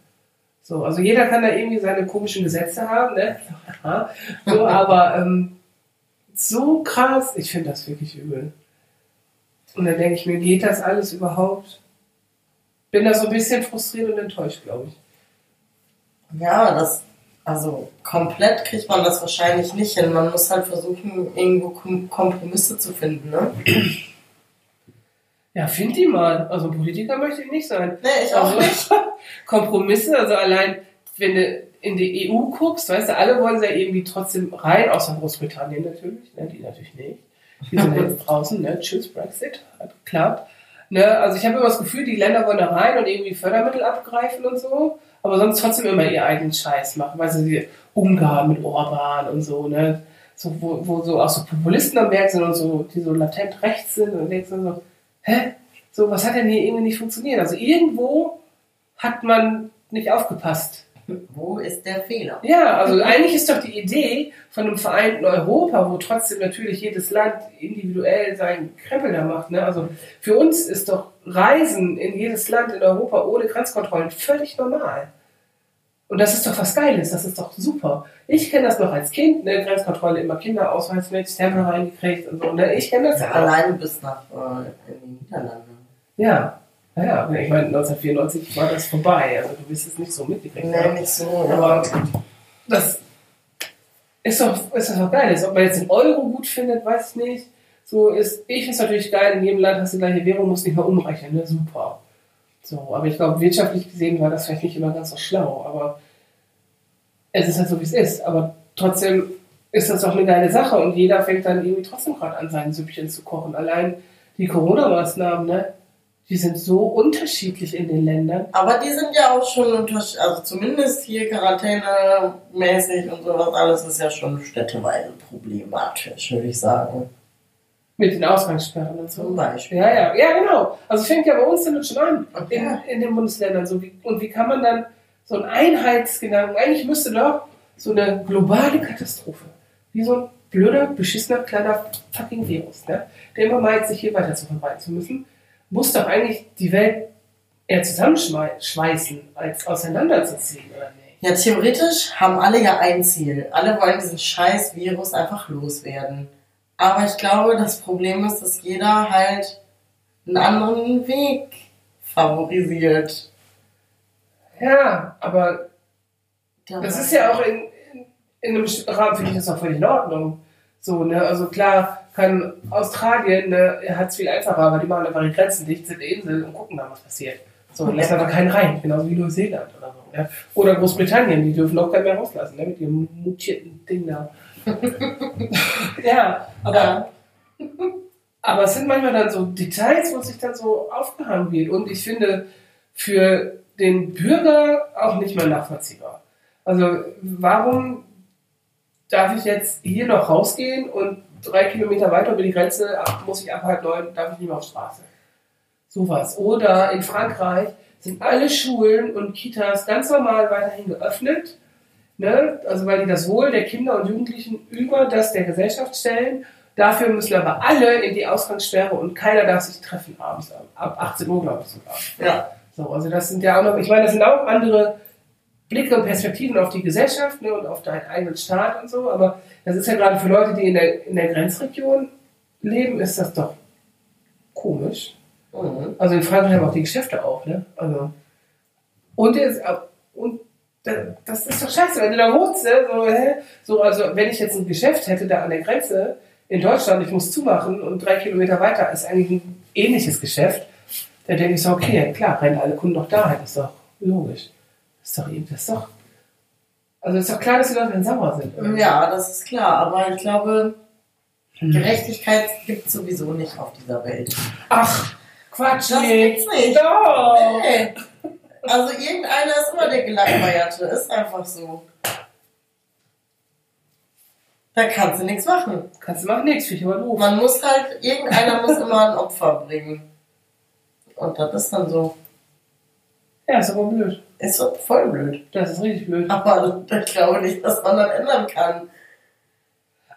So, also jeder kann da irgendwie seine komischen Gesetze haben, ne? so, aber ähm, so krass, ich finde das wirklich übel. Und dann denke ich mir, geht das alles überhaupt? Bin da so ein bisschen frustriert und enttäuscht, glaube ich. Ja, das, also komplett kriegt man das wahrscheinlich nicht hin. Man muss halt versuchen, irgendwo Kom Kompromisse zu finden, ne? Ja, find die mal. Also Politiker möchte ich nicht sein. Nee, ich auch Also, nicht. Kompromisse, also allein, wenn du in die EU guckst, weißt du, alle wollen sie ja irgendwie trotzdem rein, außer Großbritannien natürlich, ne, die natürlich nicht. Die sind jetzt draußen, ne, tschüss, Brexit, hat geklappt. Ne, also ich habe immer das Gefühl, die Länder wollen da rein und irgendwie Fördermittel abgreifen und so, aber sonst trotzdem immer ihr eigenen Scheiß machen, weißt du, die Ungarn mit Orban und so, ne, so, wo, wo so auch so Populisten am Werk sind und so, die so latent rechts sind und denkst du so, hä? So, was hat denn hier irgendwie nicht funktioniert? Also irgendwo hat man nicht aufgepasst. Wo ist der Fehler? Ja, also eigentlich ist doch die Idee von einem vereinten Europa, wo trotzdem natürlich jedes Land individuell seinen Krempel da macht. Ne? Also für uns ist doch Reisen in jedes Land in Europa ohne Grenzkontrollen völlig normal. Und das ist doch was Geiles, das ist doch super. Ich kenne das noch als Kind, ne? Grenzkontrolle immer Kinderausweis mit, Stempel reingekriegt und so. Ne? Ich kenne das ja auch. Alleine bis nach äh, in die Niederlande. Ja, naja, ich meine, 1994 war das vorbei. Also du wirst es nicht so mitgekriegt haben. nicht so. Aber das ist doch, ist doch geil. Ob man jetzt den Euro gut findet, weiß ich nicht. So ist, ich finde es natürlich geil, in jedem Land hast du die gleiche Währung, musst nicht mal umrechnen, ne? Super. So, aber ich glaube, wirtschaftlich gesehen war das vielleicht nicht immer ganz so schlau, aber es ist halt so, wie es ist. Aber trotzdem ist das doch eine geile Sache und jeder fängt dann irgendwie trotzdem gerade an, sein Süppchen zu kochen. Allein die Corona-Maßnahmen, ne? Die sind so unterschiedlich in den Ländern. Aber die sind ja auch schon unterschiedlich, also zumindest hier Quarantäne-mäßig und sowas alles ist ja schon städteweise problematisch, würde ich sagen. Mit den Ausgangssperren und so. Zum Beispiel. Ja, ja, ja, genau. Also fängt ja bei uns damit schon an, Okay. in, in den Bundesländern. So wie, und wie kann man dann so einen Einheitsgedanken, eigentlich müsste doch so eine globale Katastrophe, wie so ein blöder, beschissener, kleiner fucking Virus, ne? der immer meint, sich hier weiter zu verbreiten zu müssen, muss doch eigentlich die Welt eher zusammenschweißen, als auseinanderzuziehen, oder nicht? Ja, theoretisch haben alle ja ein Ziel. Alle wollen diesen scheiß Virus einfach loswerden. Aber ich glaube, das Problem ist, dass jeder halt einen anderen Weg favorisiert. Ja, aber Der Das ist ja auch in, in, in einem Rahmen, finde ich das auch völlig in Ordnung. So, ne, also klar kann Australien, ne, hat es viel einfacher, weil die machen einfach die Grenzen dicht, sind eine Insel und gucken dann, was passiert. So, lassen einfach keinen rein, genauso wie Neuseeland oder so. Ne? Oder Großbritannien, die dürfen auch keinen mehr rauslassen, ne, mit ihrem mutierten Ding da. ja, aber, Ja. aber es sind manchmal dann so Details, wo sich dann so aufgehangen wird. Und ich finde, für den Bürger auch nicht mehr nachvollziehbar. Also warum darf ich jetzt hier noch rausgehen und drei Kilometer weiter über die Grenze ab, muss ich ab halb neun, darf ich nicht mehr auf Straße. Sowas. Oder in Frankreich sind alle Schulen und Kitas ganz normal weiterhin geöffnet. Ne? Also weil die das Wohl der Kinder und Jugendlichen über das der Gesellschaft stellen. Dafür müssen aber alle in die Ausgangssperre und keiner darf sich treffen abends. Ab 18 Uhr, glaube ich sogar. Ja. So, also das sind ja auch noch, ich meine, das sind auch andere Blicke und Perspektiven auf die Gesellschaft ne, und auf deinen eigenen Staat und so, aber das ist ja gerade für Leute, die in der, in der Grenzregion leben, ist das doch komisch. Mhm. Also in Frankreich haben auch die Geschäfte auf, ne? Also, und, jetzt, und da- das ist doch scheiße, wenn du da wohnst, ne? So, hä? so, also wenn ich jetzt ein Geschäft hätte da an der Grenze in Deutschland, ich muss zumachen und drei Kilometer weiter ist eigentlich ein ähnliches Geschäft, dann denke ich so, okay, klar, rennen alle Kunden noch dahin, ist doch logisch. Ist doch eben, das ist doch. Also ist doch klar, dass die Leute dann sauer sind. irgendwie. Ja, das ist klar, aber ich glaube, Hm. Gerechtigkeit gibt es sowieso nicht auf dieser Welt. Ach, Quatsch, Das Nick. gibt's nicht. Doch. Hey. Also irgendeiner ist immer der Gelangweierte, ist einfach so. Da kannst du nichts machen. Kannst du machen nichts, finde ich aber doof. Man muss halt, irgendeiner muss immer ein Opfer bringen. Und das ist dann so. Ja, ist aber blöd. Ist voll blöd. Das ist richtig blöd. Aber ich glaube nicht, dass man das ändern kann.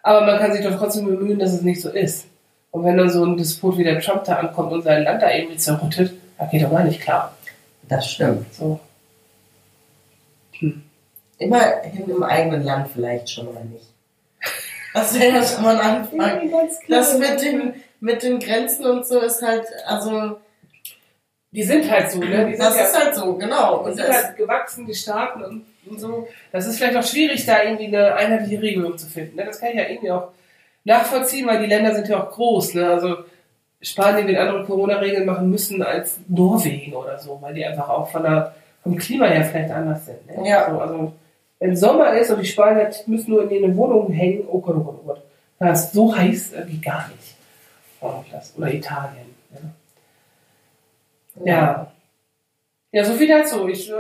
Aber man kann sich doch trotzdem bemühen, dass es nicht so ist. Und wenn dann so ein Despot wie der Trump da ankommt und sein Land da irgendwie zerrüttet, da geht doch gar nicht klar. Das stimmt. So. Immerhin im eigenen Land vielleicht schon mal nicht. Das wäre ja schon mal ein Anfang. Das mit den, mit den Grenzen und so ist halt, also, Die sind halt so, ne? Die sind, das ja, ist halt so, genau. die Und sind halt gewachsen, die Staaten und, und so. Das ist vielleicht auch schwierig, da irgendwie eine einheitliche Regelung zu finden. Ne? Das kann ich ja irgendwie auch nachvollziehen, weil die Länder sind ja auch groß. Ne? Also Spanien wird andere Corona-Regeln machen müssen als Norwegen oder so, weil die einfach auch von der, vom Klima her vielleicht anders sind. Ne? Ja. So, also wenn Sommer ist und die Spanier müssen nur in ihre Wohnungen hängen, oh Gott, oh Gott, oh Gott. Das ist so heiß äh, wie gar nicht. Oder Italien. Ja. Ja. Ja, so viel dazu. Ich, äh,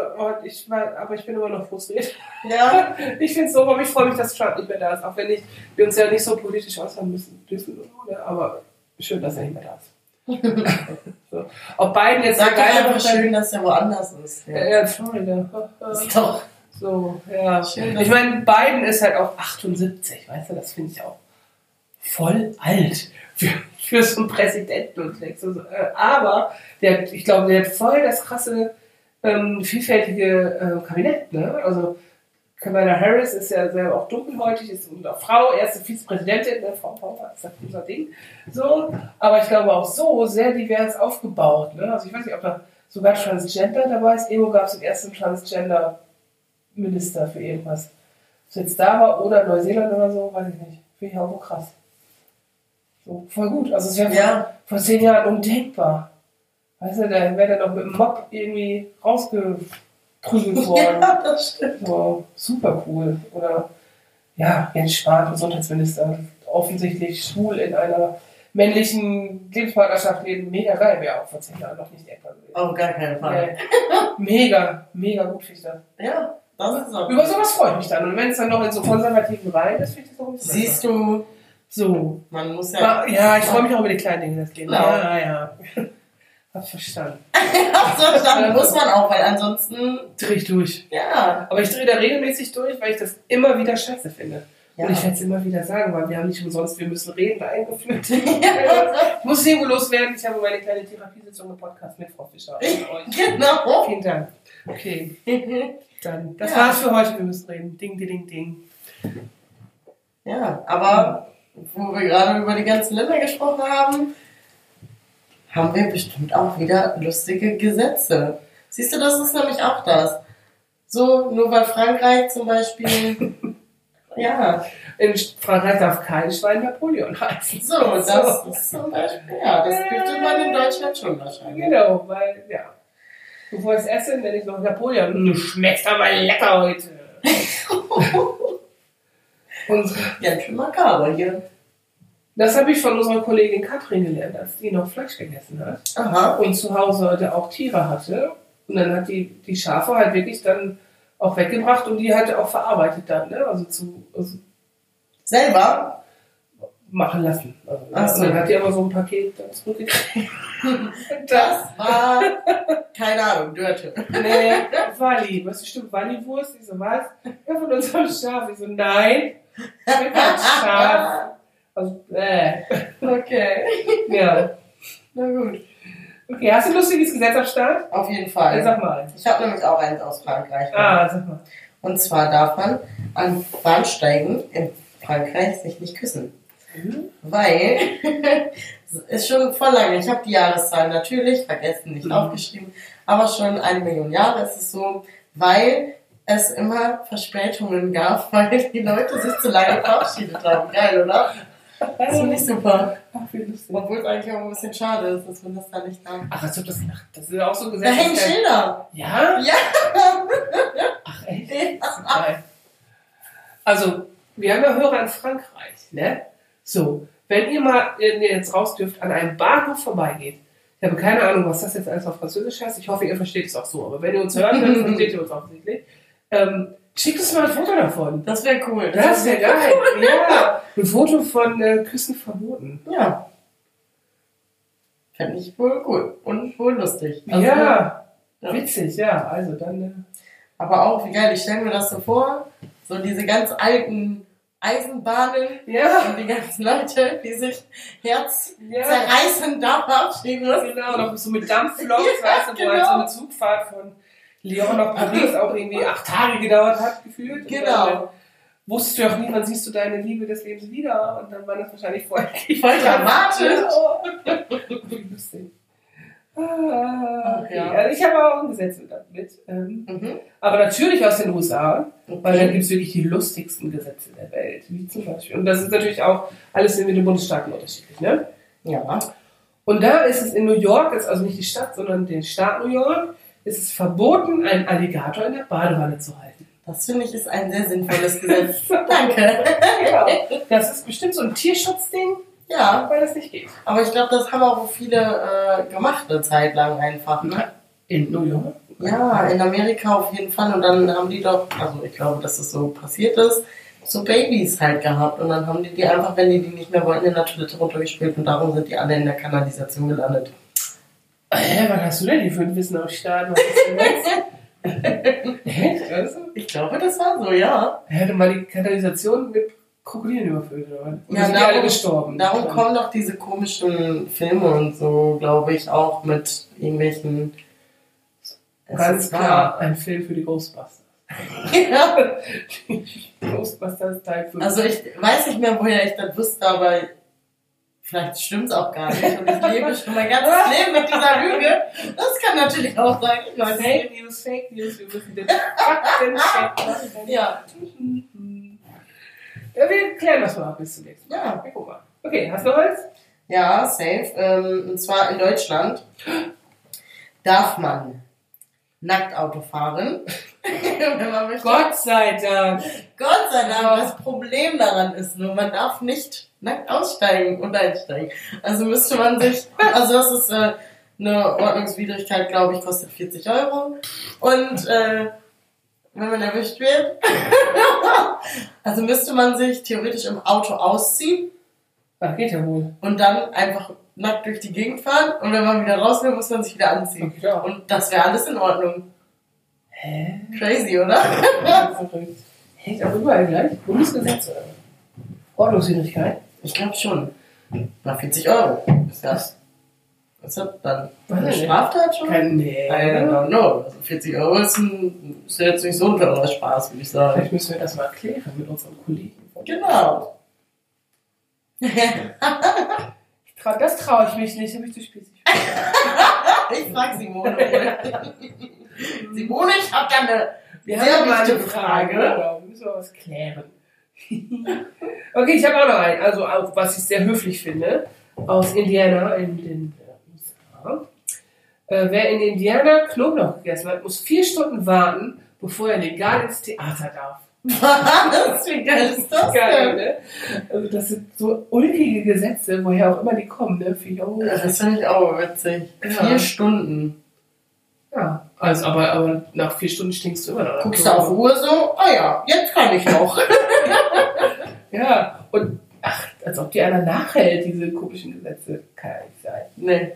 ich, aber ich bin immer noch frustriert. ja, Ich finde es so, aber ich freue mich, dass Trump nicht mehr da ist, auch wenn ich, wir uns ja nicht so politisch äußern müssen dürfen. ne? Aber schön, dass er nicht mehr da ist. so. Ob Biden jetzt sag geil einfach schön, dass er woanders ist. Ja, Ja. Florida. Ist doch So, ja. Schön, Ich meine, Biden ist halt auch 78, weißt du, das finde ich auch voll alt für, für so einen Präsidenten und denkst du so, äh, Aber der, ich glaube, der hat voll das krasse, ähm, vielfältige äh, Kabinett, ne? Also Kamala Harris ist ja selber auch dunkelhäutig, ist eine Frau, erste Vizepräsidentin, ne? Frau Power, das ist unser Ding. So, aber ich glaube auch so sehr divers aufgebaut. Ne? Also ich weiß nicht, ob da sogar Transgender dabei ist. Irgendwo gab es den ersten Transgender-Minister für irgendwas. Ob es jetzt da war oder Neuseeland oder so, weiß ich nicht. Finde ich auch krass. So, voll gut. Also es wäre Ja. vor, zehn Jahren undenkbar. Weißt du, da wäre der noch mit dem Mob irgendwie rausgeprügelt worden. Ja, das stimmt. So, super cool. Oder ja, Jens Spahn, Gesundheitsminister, offensichtlich schwul in einer männlichen Lebenspartnerschaft leben. Mega geil, wäre auch vor zehn Jahren noch nicht denkbar gewesen. Auf gar keinen Fall. Nee. Mega, mega gut finde ich das. Ja, das ist. Über sowas freue ich mich dann. Und wenn es dann noch in so konservativen Reihen ist, finde ich das auch nicht Siehst du, So. man muss ja. Ja, ja ich freue mich auch über die kleinen Dinge des Lebens. Genau. Ja, ja. Hab verstanden. so, dann muss man auch, weil ansonsten, Dreh ich durch. ja. Aber ich drehe da regelmäßig durch, weil ich das immer wieder scheiße finde. Ja. Und ich werde es immer wieder sagen, weil wir haben nicht umsonst, wir müssen reden, eingeführt. Ich muss irgendwo loswerden. Ich habe meine kleine Therapiesitzung im Podcast mit Frau Fischer. Genau. Vielen Dank. Okay, dann. Das Ja. war's für heute. Wir müssen reden. Ding, ding, ding, ding. Ja, aber wo wir gerade über die ganzen Länder gesprochen haben, haben wir bestimmt auch wieder lustige Gesetze. Siehst du, das ist nämlich auch das. So, nur weil Frankreich zum Beispiel, ja, In Frankreich darf kein Schwein Napoleon heißen. so, das ist zum Beispiel, ja, das dürfte man in Deutschland schon wahrscheinlich. Genau, weil, ja. Bevor ich es esse, nenne ich noch Napoleon. Du schmeckst aber lecker heute. Und Ganz schön makaber hier. das habe ich von unserer Kollegin Katrin gelernt, als die noch Fleisch gegessen hat. Aha. und zu Hause der auch Tiere hatte. Und dann hat die, die Schafe halt wirklich dann auch weggebracht und die halt auch verarbeitet dann, ne? Also zu also Selber? machen lassen. Also? Ach so. Und dann hat die aber so ein Paket dann zurückgekriegt. Das war, keine Ahnung, Dörte. Nee, Walli. Was ist stimmt? Walli-Wurst? Ich so, was? Ja, von unserem Schaf. Ich so, nein. Ich Schaf. Also, äh. Okay. Ja. Na gut. Okay, hast du ein lustiges Gesetz am Start? Auf jeden Ja, Fall. sag mal. Ich habe nämlich auch eins aus Frankreich. Ah, sag mal. Und zwar darf man an Bahnsteigen in Frankreich sich nicht küssen. Weil, es ist schon voll lange, ich habe die Jahreszahl natürlich vergessen, nicht Mhm. aufgeschrieben, aber schon eine Million Jahre ist es so, weil es immer Verspätungen gab, weil die Leute sich zu lange verabschiedet haben. Geil, oder? Das finde ich super. Obwohl es eigentlich auch ein bisschen schade ist, dass man das da nicht darf. Ach, als ob das, ach, das ist auch so ein Da hängen Schilder. Ja? Ja. Ach, echt? Geil. Also, wir haben ja Hörer in Frankreich, ne? So, wenn ihr mal, wenn ihr jetzt raus dürft, an einem Bahnhof vorbeigeht, ich habe keine Ahnung, was das jetzt alles auf Französisch heißt, ich hoffe, ihr versteht es auch so, aber wenn ihr uns hört, dann versteht ihr uns offensichtlich. Ähm, schickt uns mal ein Foto davon. Das wäre cool. Das wäre geil. Ja, ein Foto von äh, Küssen verboten. Ja. Fände ich wohl cool und wohl lustig. Also, ja, ja. witzig, ja. Also dann. Äh, Aber auch, wie geil, ich stelle mir das so vor, so diese ganz alten Eisenbahnen ja, und die ganzen Leute, die sich Herz ja. zerreißend da verabschieden müssen. Genau, noch so mit Dampfloks, Ja, weißt du, wo genau. halt so eine Zugfahrt von Lyon nach Paris auch irgendwie acht Tage gedauert hat, gefühlt. Genau. Dann, äh, wusstest du auch nie, wann siehst du deine Liebe des Lebens wieder. Und dann war das wahrscheinlich voll, Voll dramatisch. Wie lustig. Ah, okay. Ja. Also ich habe auch ein Gesetz mit. Ähm, Mhm. aber natürlich aus den USA, weil da Okay. gibt es wirklich die lustigsten Gesetze der Welt. Wie zum Beispiel. Und das ist natürlich auch alles in den Bundesstaaten unterschiedlich. Ne? Ja. Und da ist es in New York, ist also nicht die Stadt, sondern den Staat New York, ist es verboten, einen Alligator in der Badewanne zu halten. Das finde ich ist ein sehr sinnvolles Gesetz. Danke. Genau. Das ist bestimmt so ein Tierschutzding, Ja, weil das nicht geht. aber ich glaube, das haben auch viele äh, gemacht eine Zeit lang einfach. Ne? In New York? Ja, in Amerika auf jeden Fall. Und dann haben die doch, also ich glaube, dass das so passiert ist, so Babys halt gehabt. Und dann haben die die einfach, wenn die die nicht mehr wollten, in der Toilette runtergespielt. Und darum sind die alle in der Kanalisation gelandet. Hä, was hast du denn für ein Wissen aus Staaten? Was ist denn jetzt? Echt? Also? Ich glaube, das war so, ja. Hätte mal die Kanalisation mit Krokodilen überfüllt, oder? Und Ja, sind die darum- alle gestorben? Darum kommen doch diese komischen Filme und so, glaube ich, auch mit irgendwelchen. Ganz klar ein Film für die Ghostbusters. wahr. Ghostbusters Teil 5. Also ich weiß nicht mehr, woher ich das wusste, aber vielleicht stimmt es auch gar nicht. Und ich lebe schon mein ganzes Leben mit dieser Lüge. Das kann natürlich auch sein. Weiß Fake. News, Fake News, wir müssen den Faktencheck machen. Ja. Ja, wir klären das mal bis zum nächsten Mal. Ja. Wir gucken mal. Okay, hast du eins? Ja, safe. Ähm, und zwar in Deutschland darf man nackt Auto fahren. Gott sei Dank. Gott sei Dank, das Problem daran ist nur, man darf nicht nackt aussteigen und einsteigen. Also müsste man sich, also das ist äh, eine Ordnungswidrigkeit, glaube ich, kostet 40 Euro. Und äh, wenn man erwischt wird, also müsste man sich theoretisch im Auto ausziehen Ach, geht ja wohl. und dann einfach nackt durch die Gegend fahren. Und wenn man wieder raus will, muss man sich wieder anziehen. Ja. Und das wäre alles in Ordnung. Hä? Crazy, oder? Verrückt. Hängt auch überall gleich. Bundesgesetz oder? Ordnungswidrigkeit. Ich glaube schon. Na, 40 Euro. Ist das? Was das dann? Eine. Straftat schon? Kein, nee. I don't know. Also 40 Euro ist, ein, ist jetzt nicht so ein teurer Spaß, würde ich sagen. Vielleicht müssen wir das mal klären mit unseren Kollegen. Genau. Das traue ich mich nicht, da bin ich zu spießig. Ich frage Simone. Simone, ich habe da eine Wir Sehr wichtige Frage. Frage. Wir müssen mal was klären. okay, ich habe auch noch einen. Also auch, was ich sehr höflich finde, aus Indiana in den USA. Äh, wer in Indiana Knoblauch gegessen hat, muss vier Stunden warten, bevor er legal ins Theater darf. Was? Wie geil ist das Geil, ne? Also das sind so ulkige Gesetze, woher auch immer die kommen, ne? Auch Das finde ich auch witzig. Ja. Vier Stunden. Ja, also, aber, aber nach vier Stunden stinkst du immer noch. Guckst du auf Uhr so, ah ja, jetzt kann ich noch. Ja, und ach, als ob die einer nachhält, diese komischen Gesetze. Kann ja nicht sein. nee,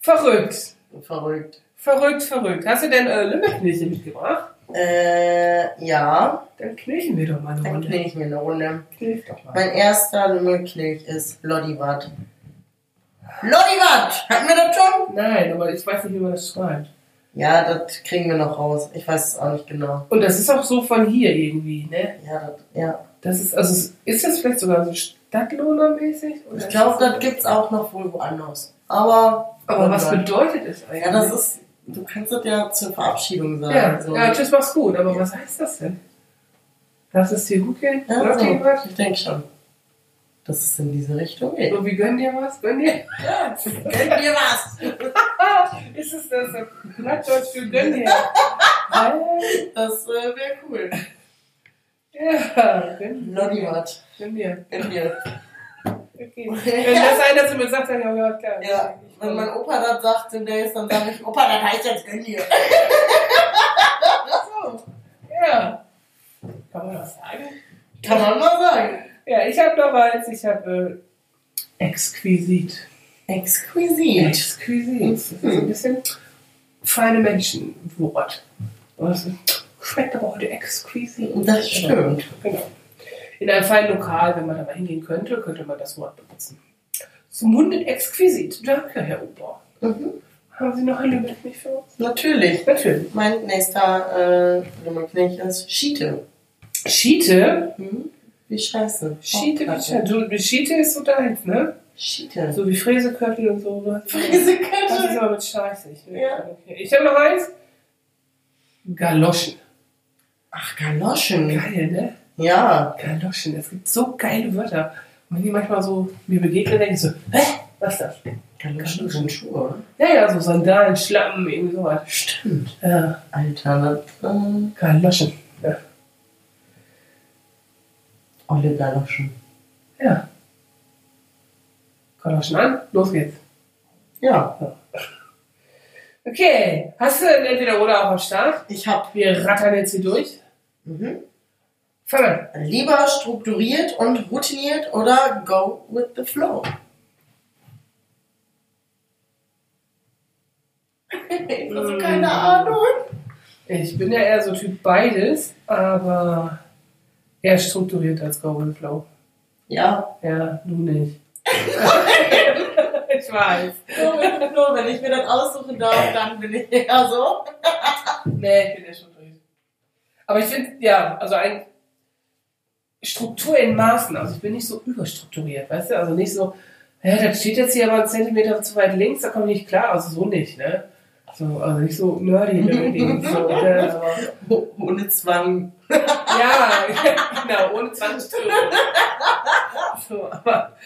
Verrückt. verrückt. Verrückt, verrückt. Hast du denn äh, Lümmelknilche mitgebracht? Äh, ja, Dann knilchen wir doch mal eine dann Runde. knilch ich mir eine Runde. Knilch doch mal. Mein erster Lümmelknilch ist Lodivat. Lodivat! Hatten wir das schon? Nein, aber ich weiß nicht, wie man das schreibt. Ja, das kriegen wir noch raus. Ich weiß es auch nicht genau. Und das ist auch so von hier irgendwie, ne? Ja, das, ja. Das ist, also ist das vielleicht sogar so Stadtlohner-mäßig? Ich glaube, ist das gibt's auch noch wohl woanders. Aber. Aber was bedeutet es eigentlich? Ja, das ist. Du kannst das ja zur Verabschiedung sagen. Ja, so. ja, tschüss, mach's gut. Aber was heißt das denn? Lass es dir gut gehen? Ja, so. Ich denke schon. Dass es in diese Richtung geht. So, wie gönn dir was? Gönn dir? Ja, gönn dir was! ist es das? Plattdeutsch für gönn dir? Das äh, wäre cool. Ja, gönn, Lodivat. gönn dir. Gönn dir. Okay. Wenn das einer zu mir sagt, dann ja, ja, klar. Ja, wenn mein Opa das sagt demnächst, dann sage ich, Opa, das heißt jetzt gönn dir. so. Ja. Kann man das sagen? Kann man mal sagen. Ja, ich habe noch eins. Ich habe äh, exquisit. Exquisit. Exquisit. Das ist ein bisschen feine Menschenwort. Das schmeckt aber heute exquisit. Das stimmt. Genau. In einem feinen Lokal, wenn man da mal hingehen könnte, könnte man das Wort benutzen. Zum mundet exquisit. Danke, Herr Ober. Mhm. Haben Sie noch ein Lümmelknecht für uns? Natürlich. Natürlich. Mein nächster äh, Lümmelknecht ist Schiete. Schiete. Mhm. Wie scheiße. Schiete, wie Aufplatte. Schiete. Du, Schiete ist so deins, ne? Schiete. So wie Fräseköttel und so. Das ist Fräseköttel. aber mit Scheiße. Ich, Ja. okay. ich habe noch eins. Galoschen. Ach, Galoschen. Geil, ne? Ja. Galoschen. Es gibt so geile Wörter. Und wenn die manchmal so mir begegnen, denke ich so, hä? Was ist das? Galoschen sind Schuhe. Ja, ja, so Sandalen, Schlappen, irgendwie sowas. Stimmt. Ja, Alter, das, äh, Galoschen. Ja. Olle Galoschen. ja. Galoschen an, los geht's. Ja. Okay, hast du ein entweder oder auch am Start? Ich hab Wir rattern jetzt hier durch. mhm. Fang an. lieber strukturiert und routiniert oder go with the flow. also keine Ahnung. Ich bin ja eher so Typ beides, aber eher strukturiert als Go Flow. Ja, Ja, du nicht. ich weiß. the flow. Wenn ich mir das aussuchen darf, dann bin ich eher so. Nee, ich bin ja strukturiert. Aber ich finde, ja, also ein Struktur in Maßen. Also ich bin nicht so überstrukturiert, weißt du? Also nicht so, ja, das steht jetzt hier aber einen Zentimeter zu weit links, da komme ich nicht klar. Also so nicht, ne? So, also nicht so nerdy, nerdy. so, ne? aber, Oh, ohne Zwang. Ja, genau, ohne 20 Euro. So, aber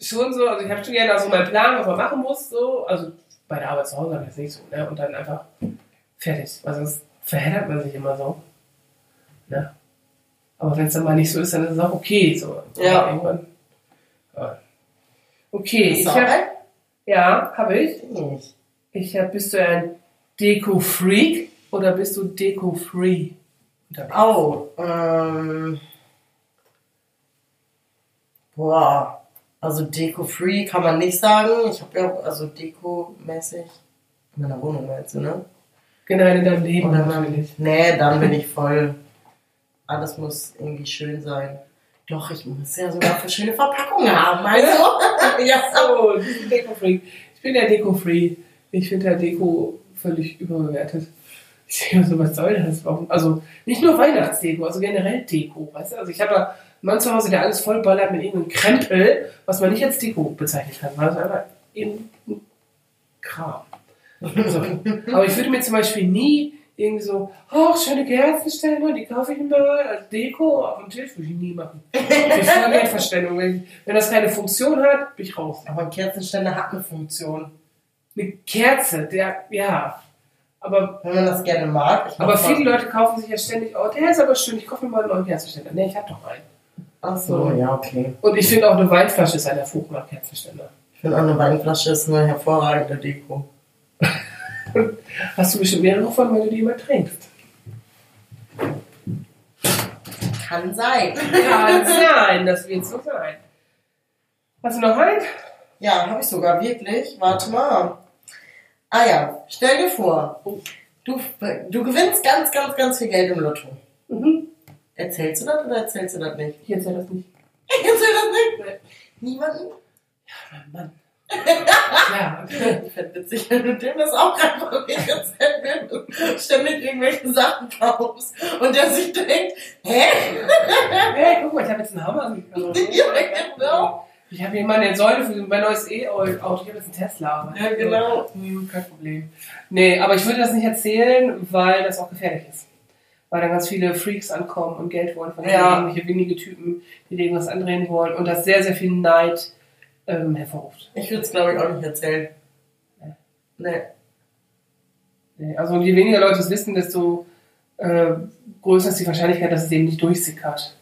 schon so, also ich habe schon gerne so meinen Plan, was man machen muss, so. Also bei der Arbeit zu Hause habe ich das nicht so, ne? Und dann einfach fertig. Weil sonst verheddert man sich immer so. Ne? Aber wenn es dann mal nicht so ist, dann ist es auch okay. So. Ja. Irgendwann. Ja. Okay, ich du auch hab, einen? ja, habe ich. Ich hab, bist du ein Deko-Freak oder bist du Deko-Free? Unterwegs? Oh, ähm. Boah. Also Deko-free kann man nicht sagen. Ich habe ja, also Deko-mäßig in meiner Wohnung meinst du, ne? Generell in deinem Leben Oder natürlich. Nee, dann bin ich voll. Alles muss irgendwie schön sein. Doch, ich muss ja sogar für schöne Verpackungen haben. Also, ja. So, Deko-Freak. Ich bin der Deko-Free. Ich finde der Deko völlig überbewertet. Ich denke mir so, was soll das? Warum? Also nicht nur Weihnachtsdeko, also generell Deko. Weißt du? Also ich habe da einen Mann zu Hause, der alles vollballert mit irgendeinem Krempel, was man nicht als Deko bezeichnen kann. Weil es einfach eben Kram. So. Aber ich würde mir zum Beispiel nie irgendwie so, oh, schöne Kerzenständer, die kaufe ich mir als Deko auf den Tisch, würde ich nie machen. Das ist voll Geldverschwendung. Wenn, wenn das keine Funktion hat, bin ich raus. Aber ein Kerzenständer hat eine Funktion. Eine Kerze, der, ja. Aber, Wenn man das gerne mag. Ich aber viele Leute kaufen sich ja ständig, oh, der ist aber schön, ich kaufe mir mal einen neuen Kerzenständer. Nee, ich habe doch einen. Ach so, ja, okay. Und ich finde auch eine Weinflasche ist ein hervorragender Kerzenständer. Ich finde auch eine Weinflasche ist eine hervorragende Deko. Hast du bestimmt mehrere von, weil du die immer trinkst. Kann sein. Kann sein, das wird so sein. Hast du noch einen? Ja, habe ich sogar wirklich. Warte mal. Ah ja, stell dir vor, du, du gewinnst ganz, ganz, ganz viel Geld im Lotto. Mhm. Erzählst du das oder erzählst du das nicht? Ich erzähl das nicht. Ich erzähl das nicht. Niemanden? Mein Mann. ja, Ich fände witzig, wenn du dem das auch einfach nicht erzählen wenn du ständig irgendwelche Sachen kaufst und der sich denkt, hä? Hey, guck mal, ich habe jetzt einen Hammer gekauft. Ja, genau. Ich habe hier mal eine Säule für mein neues E-Auto. Ich habe jetzt einen Tesla. Ja, genau. Hm, kein Problem. Nee, aber ich würde das nicht erzählen, weil das auch gefährlich ist. Weil dann ganz viele Freaks ankommen und Geld wollen von Ja. irgendwelche windige Typen, die dir irgendwas andrehen wollen und das sehr, sehr viel Neid ähm, hervorruft. Ich würde es, glaube ich, auch nicht erzählen. Nee. Nee, also je weniger Leute es wissen, desto äh, größer ist die Wahrscheinlichkeit, dass es eben nicht durchsickert.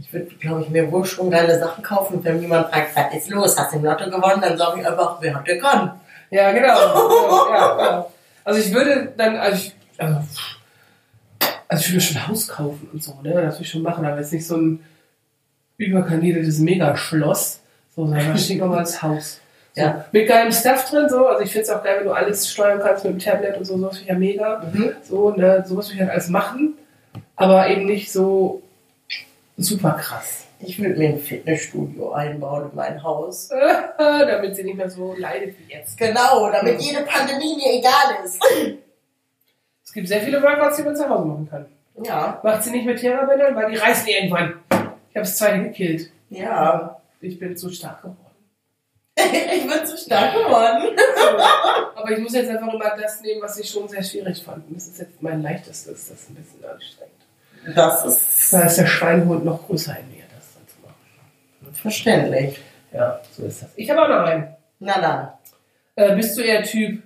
Ich würde, glaube ich, mir wohl schon geile Sachen kaufen. Und wenn jemand fragt, was ist los, hast du im Lotto gewonnen, dann sage ich einfach, wer hat gewonnen? Ja, genau. ja, ja, genau. Also ich würde dann, also ich, also, also ich würde schon ein Haus kaufen und so, ne? Das würde ich schon machen, aber jetzt nicht so ein überkandideltes Megaschloss, so, sondern das steht nochmal als Haus. So, Ja. Mit geilem Stuff drin, so. Also ich finde es auch geil, wenn du alles steuern kannst mit dem Tablet und so, sowas finde ich ja mega. Mhm. So, ne? Sowas würde ich halt alles machen, aber eben nicht so super krass. Ich würde mir ein Fitnessstudio einbauen in mein Haus. Damit sie nicht mehr so leidet wie jetzt. Genau, damit jede Pandemie mir egal ist. Es gibt sehr viele Workouts, die man zu Hause machen kann. Ja, Macht sie nicht mit Therabändern, weil die reißen irgendwann. Ich habe das zweite gekillt. ja. Ich bin zu stark geworden. ich bin zu stark geworden. Aber ich muss jetzt einfach immer das nehmen, was ich schon sehr schwierig fand. Und das ist jetzt mein leichtestes. Das ist ein bisschen anstrengend. Das ist Da ist der Schweinehund noch größer in mir, das dann zu machen. verständlich. Ja, so ist das. Ich habe auch noch einen. Na dann. Äh, bist du eher Typ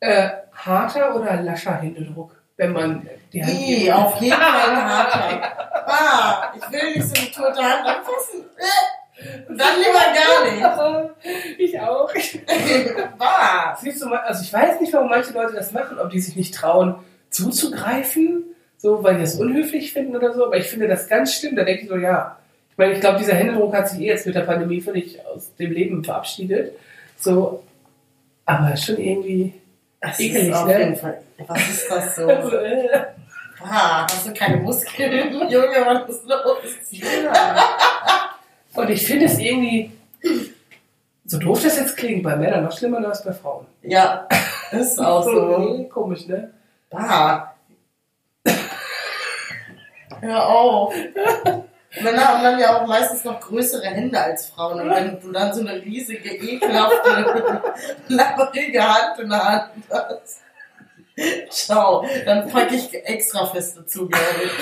äh, harter oder lascher Händedruck? Wenn man die Hand I, auf jeden Fall ein harter. Ah, ich will nicht so eine tote Hand anfassen. Äh, Dann lieber gar nicht. Ich auch. Bah. Siehst du mal, also ich weiß nicht, warum manche Leute das machen, ob die sich nicht trauen, zuzugreifen, so, weil die das unhöflich finden oder so, aber ich finde das ganz schlimm, da denke ich so, ja. Ich meine, ich glaube, dieser Händedruck hat sich eh jetzt mit der Pandemie völlig aus dem Leben verabschiedet, so, aber schon irgendwie, Das Ekelig, ist auf ne? jeden Fall. Was ist das so? also, äh, Ah, hast du keine Muskeln? Junge, was ist los? ja. Und ich finde es irgendwie, so doof das jetzt klingt, bei Männern noch schlimmer als bei Frauen. Ja, ist auch so. Komisch, ne? Bah. Hör auf. Männer haben dann ja auch meistens noch größere Hände als Frauen. Und wenn du dann so eine riesige, ekelhafte, labbrige Hand in der Hand hast. Ciao. Dann packe ich extra feste zu, glaube ich.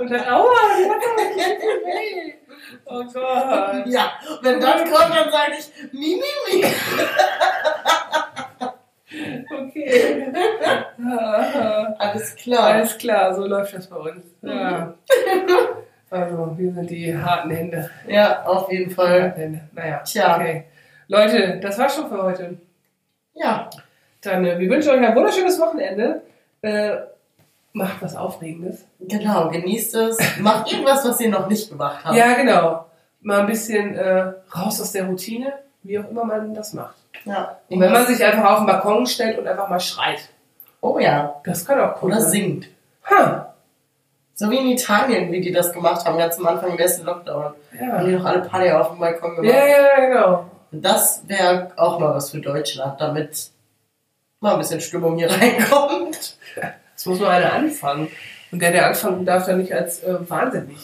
Und dann, aua, die. Oh Gott. Ja, wenn das kommt, dann sage ich mi, mi, mi. Okay. Alles klar. Alles klar, so läuft das bei uns. Ja. Also, wir sind die harten Hände. Ja, auf jeden Fall. Harten Hände. Naja, Tja. okay. Leute, das war's schon für heute. Ja, Dann, äh, wir wünschen euch ein wunderschönes Wochenende. Äh, macht was Aufregendes. genau. Genießt es. Macht irgendwas, was ihr noch nicht gemacht habt. Ja, genau. Mal ein bisschen äh, raus aus der Routine, wie auch immer man das macht. Ja. Und wenn man sich einfach auf den Balkon stellt und einfach mal schreit, Oh ja. das kann auch cool Oder sein. singt. Ha, So wie in Italien, wie die das gemacht haben, ganz am Anfang im ersten Lockdown. ja. Haben die doch alle Party auf dem Balkon gemacht. Ja, ja, genau. Und das wäre auch mal was für Deutschland, damit mal ein bisschen Stimmung hier reinkommt. Es muss nur einer anfangen. Und der, der anfangen darf, dann nicht als äh, wahnsinnig.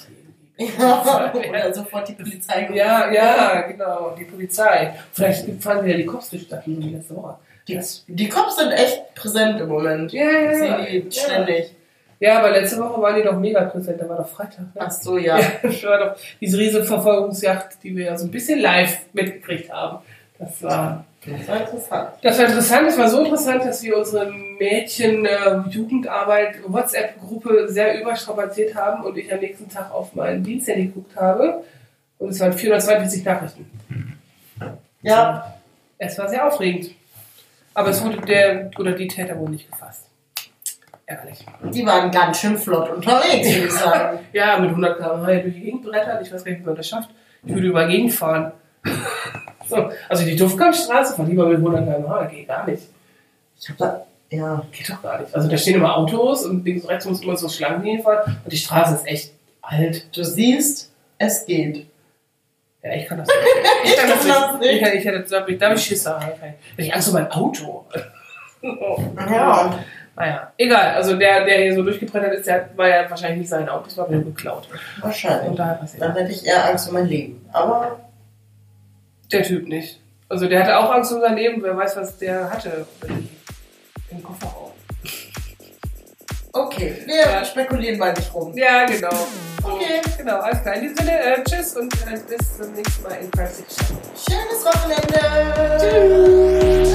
Ja, oder sofort die Polizei gerufen. Ja, ja, genau, die Polizei. Vielleicht fahren wieder die Cops durch die Stadt, wie letzte Woche. Die Cops sind echt präsent im Moment. ja, ja, ja. die ständig. Ja, aber letzte Woche waren die doch mega präsent, da war doch Freitag. Ne? Ach so, ja. Ja, das war doch diese riesige Verfolgungsjagd, die wir ja so ein bisschen live mitgekriegt haben. Das war, Das war interessant. das war interessant. Das war so interessant, dass wir unsere Mädchen-Jugendarbeit WhatsApp-Gruppe sehr überstrapaziert haben und ich am nächsten Tag auf meinen Diensthandy geguckt habe. Und es waren 442 Nachrichten. Ja, Es war sehr aufregend. Aber es wurde der oder die Täter wurden nicht gefasst. Ärgerlich. Die waren ganz schön flott unterwegs, würde ich sagen. Ja, mit 100 km/h durch die Gegend brettern. Ich weiß gar nicht, wie man das schafft. Ich würde über Gegend fahren. So, also die Duftkampfstraße fahr lieber mit 100 km/h. Geht gar nicht. Ich hab da, ja. Geht doch gar nicht. Also da stehen immer Autos und links und rechts muss immer so Schlangen hinfahren. Und die Straße ist echt alt. Du siehst, es geht. Ja, ich kann das nicht. Ich kann das nicht. Ich, kann, ich, hätte, da, da habe ich Schiss. Da habe ich Angst um mein Auto. Ja. Naja, egal. Also der, der hier so durchgebrettert ist, der war ja wahrscheinlich nicht sein Auto, das war mir geklaut. Und Wahrscheinlich. daher passiert. Dann hätte ich eher Angst um mein Leben. Aber Der Typ nicht. Also der hatte auch Angst um sein Leben. Wer weiß, was der hatte im Kofferraum. okay, wir Ja. spekulieren mal nicht rum. Ja, genau. So, Okay. Genau, alles klar. In diesem Sinne, äh, tschüss und äh, bis zum nächsten Mal in Crisis. Schönes Wochenende. Tschüss.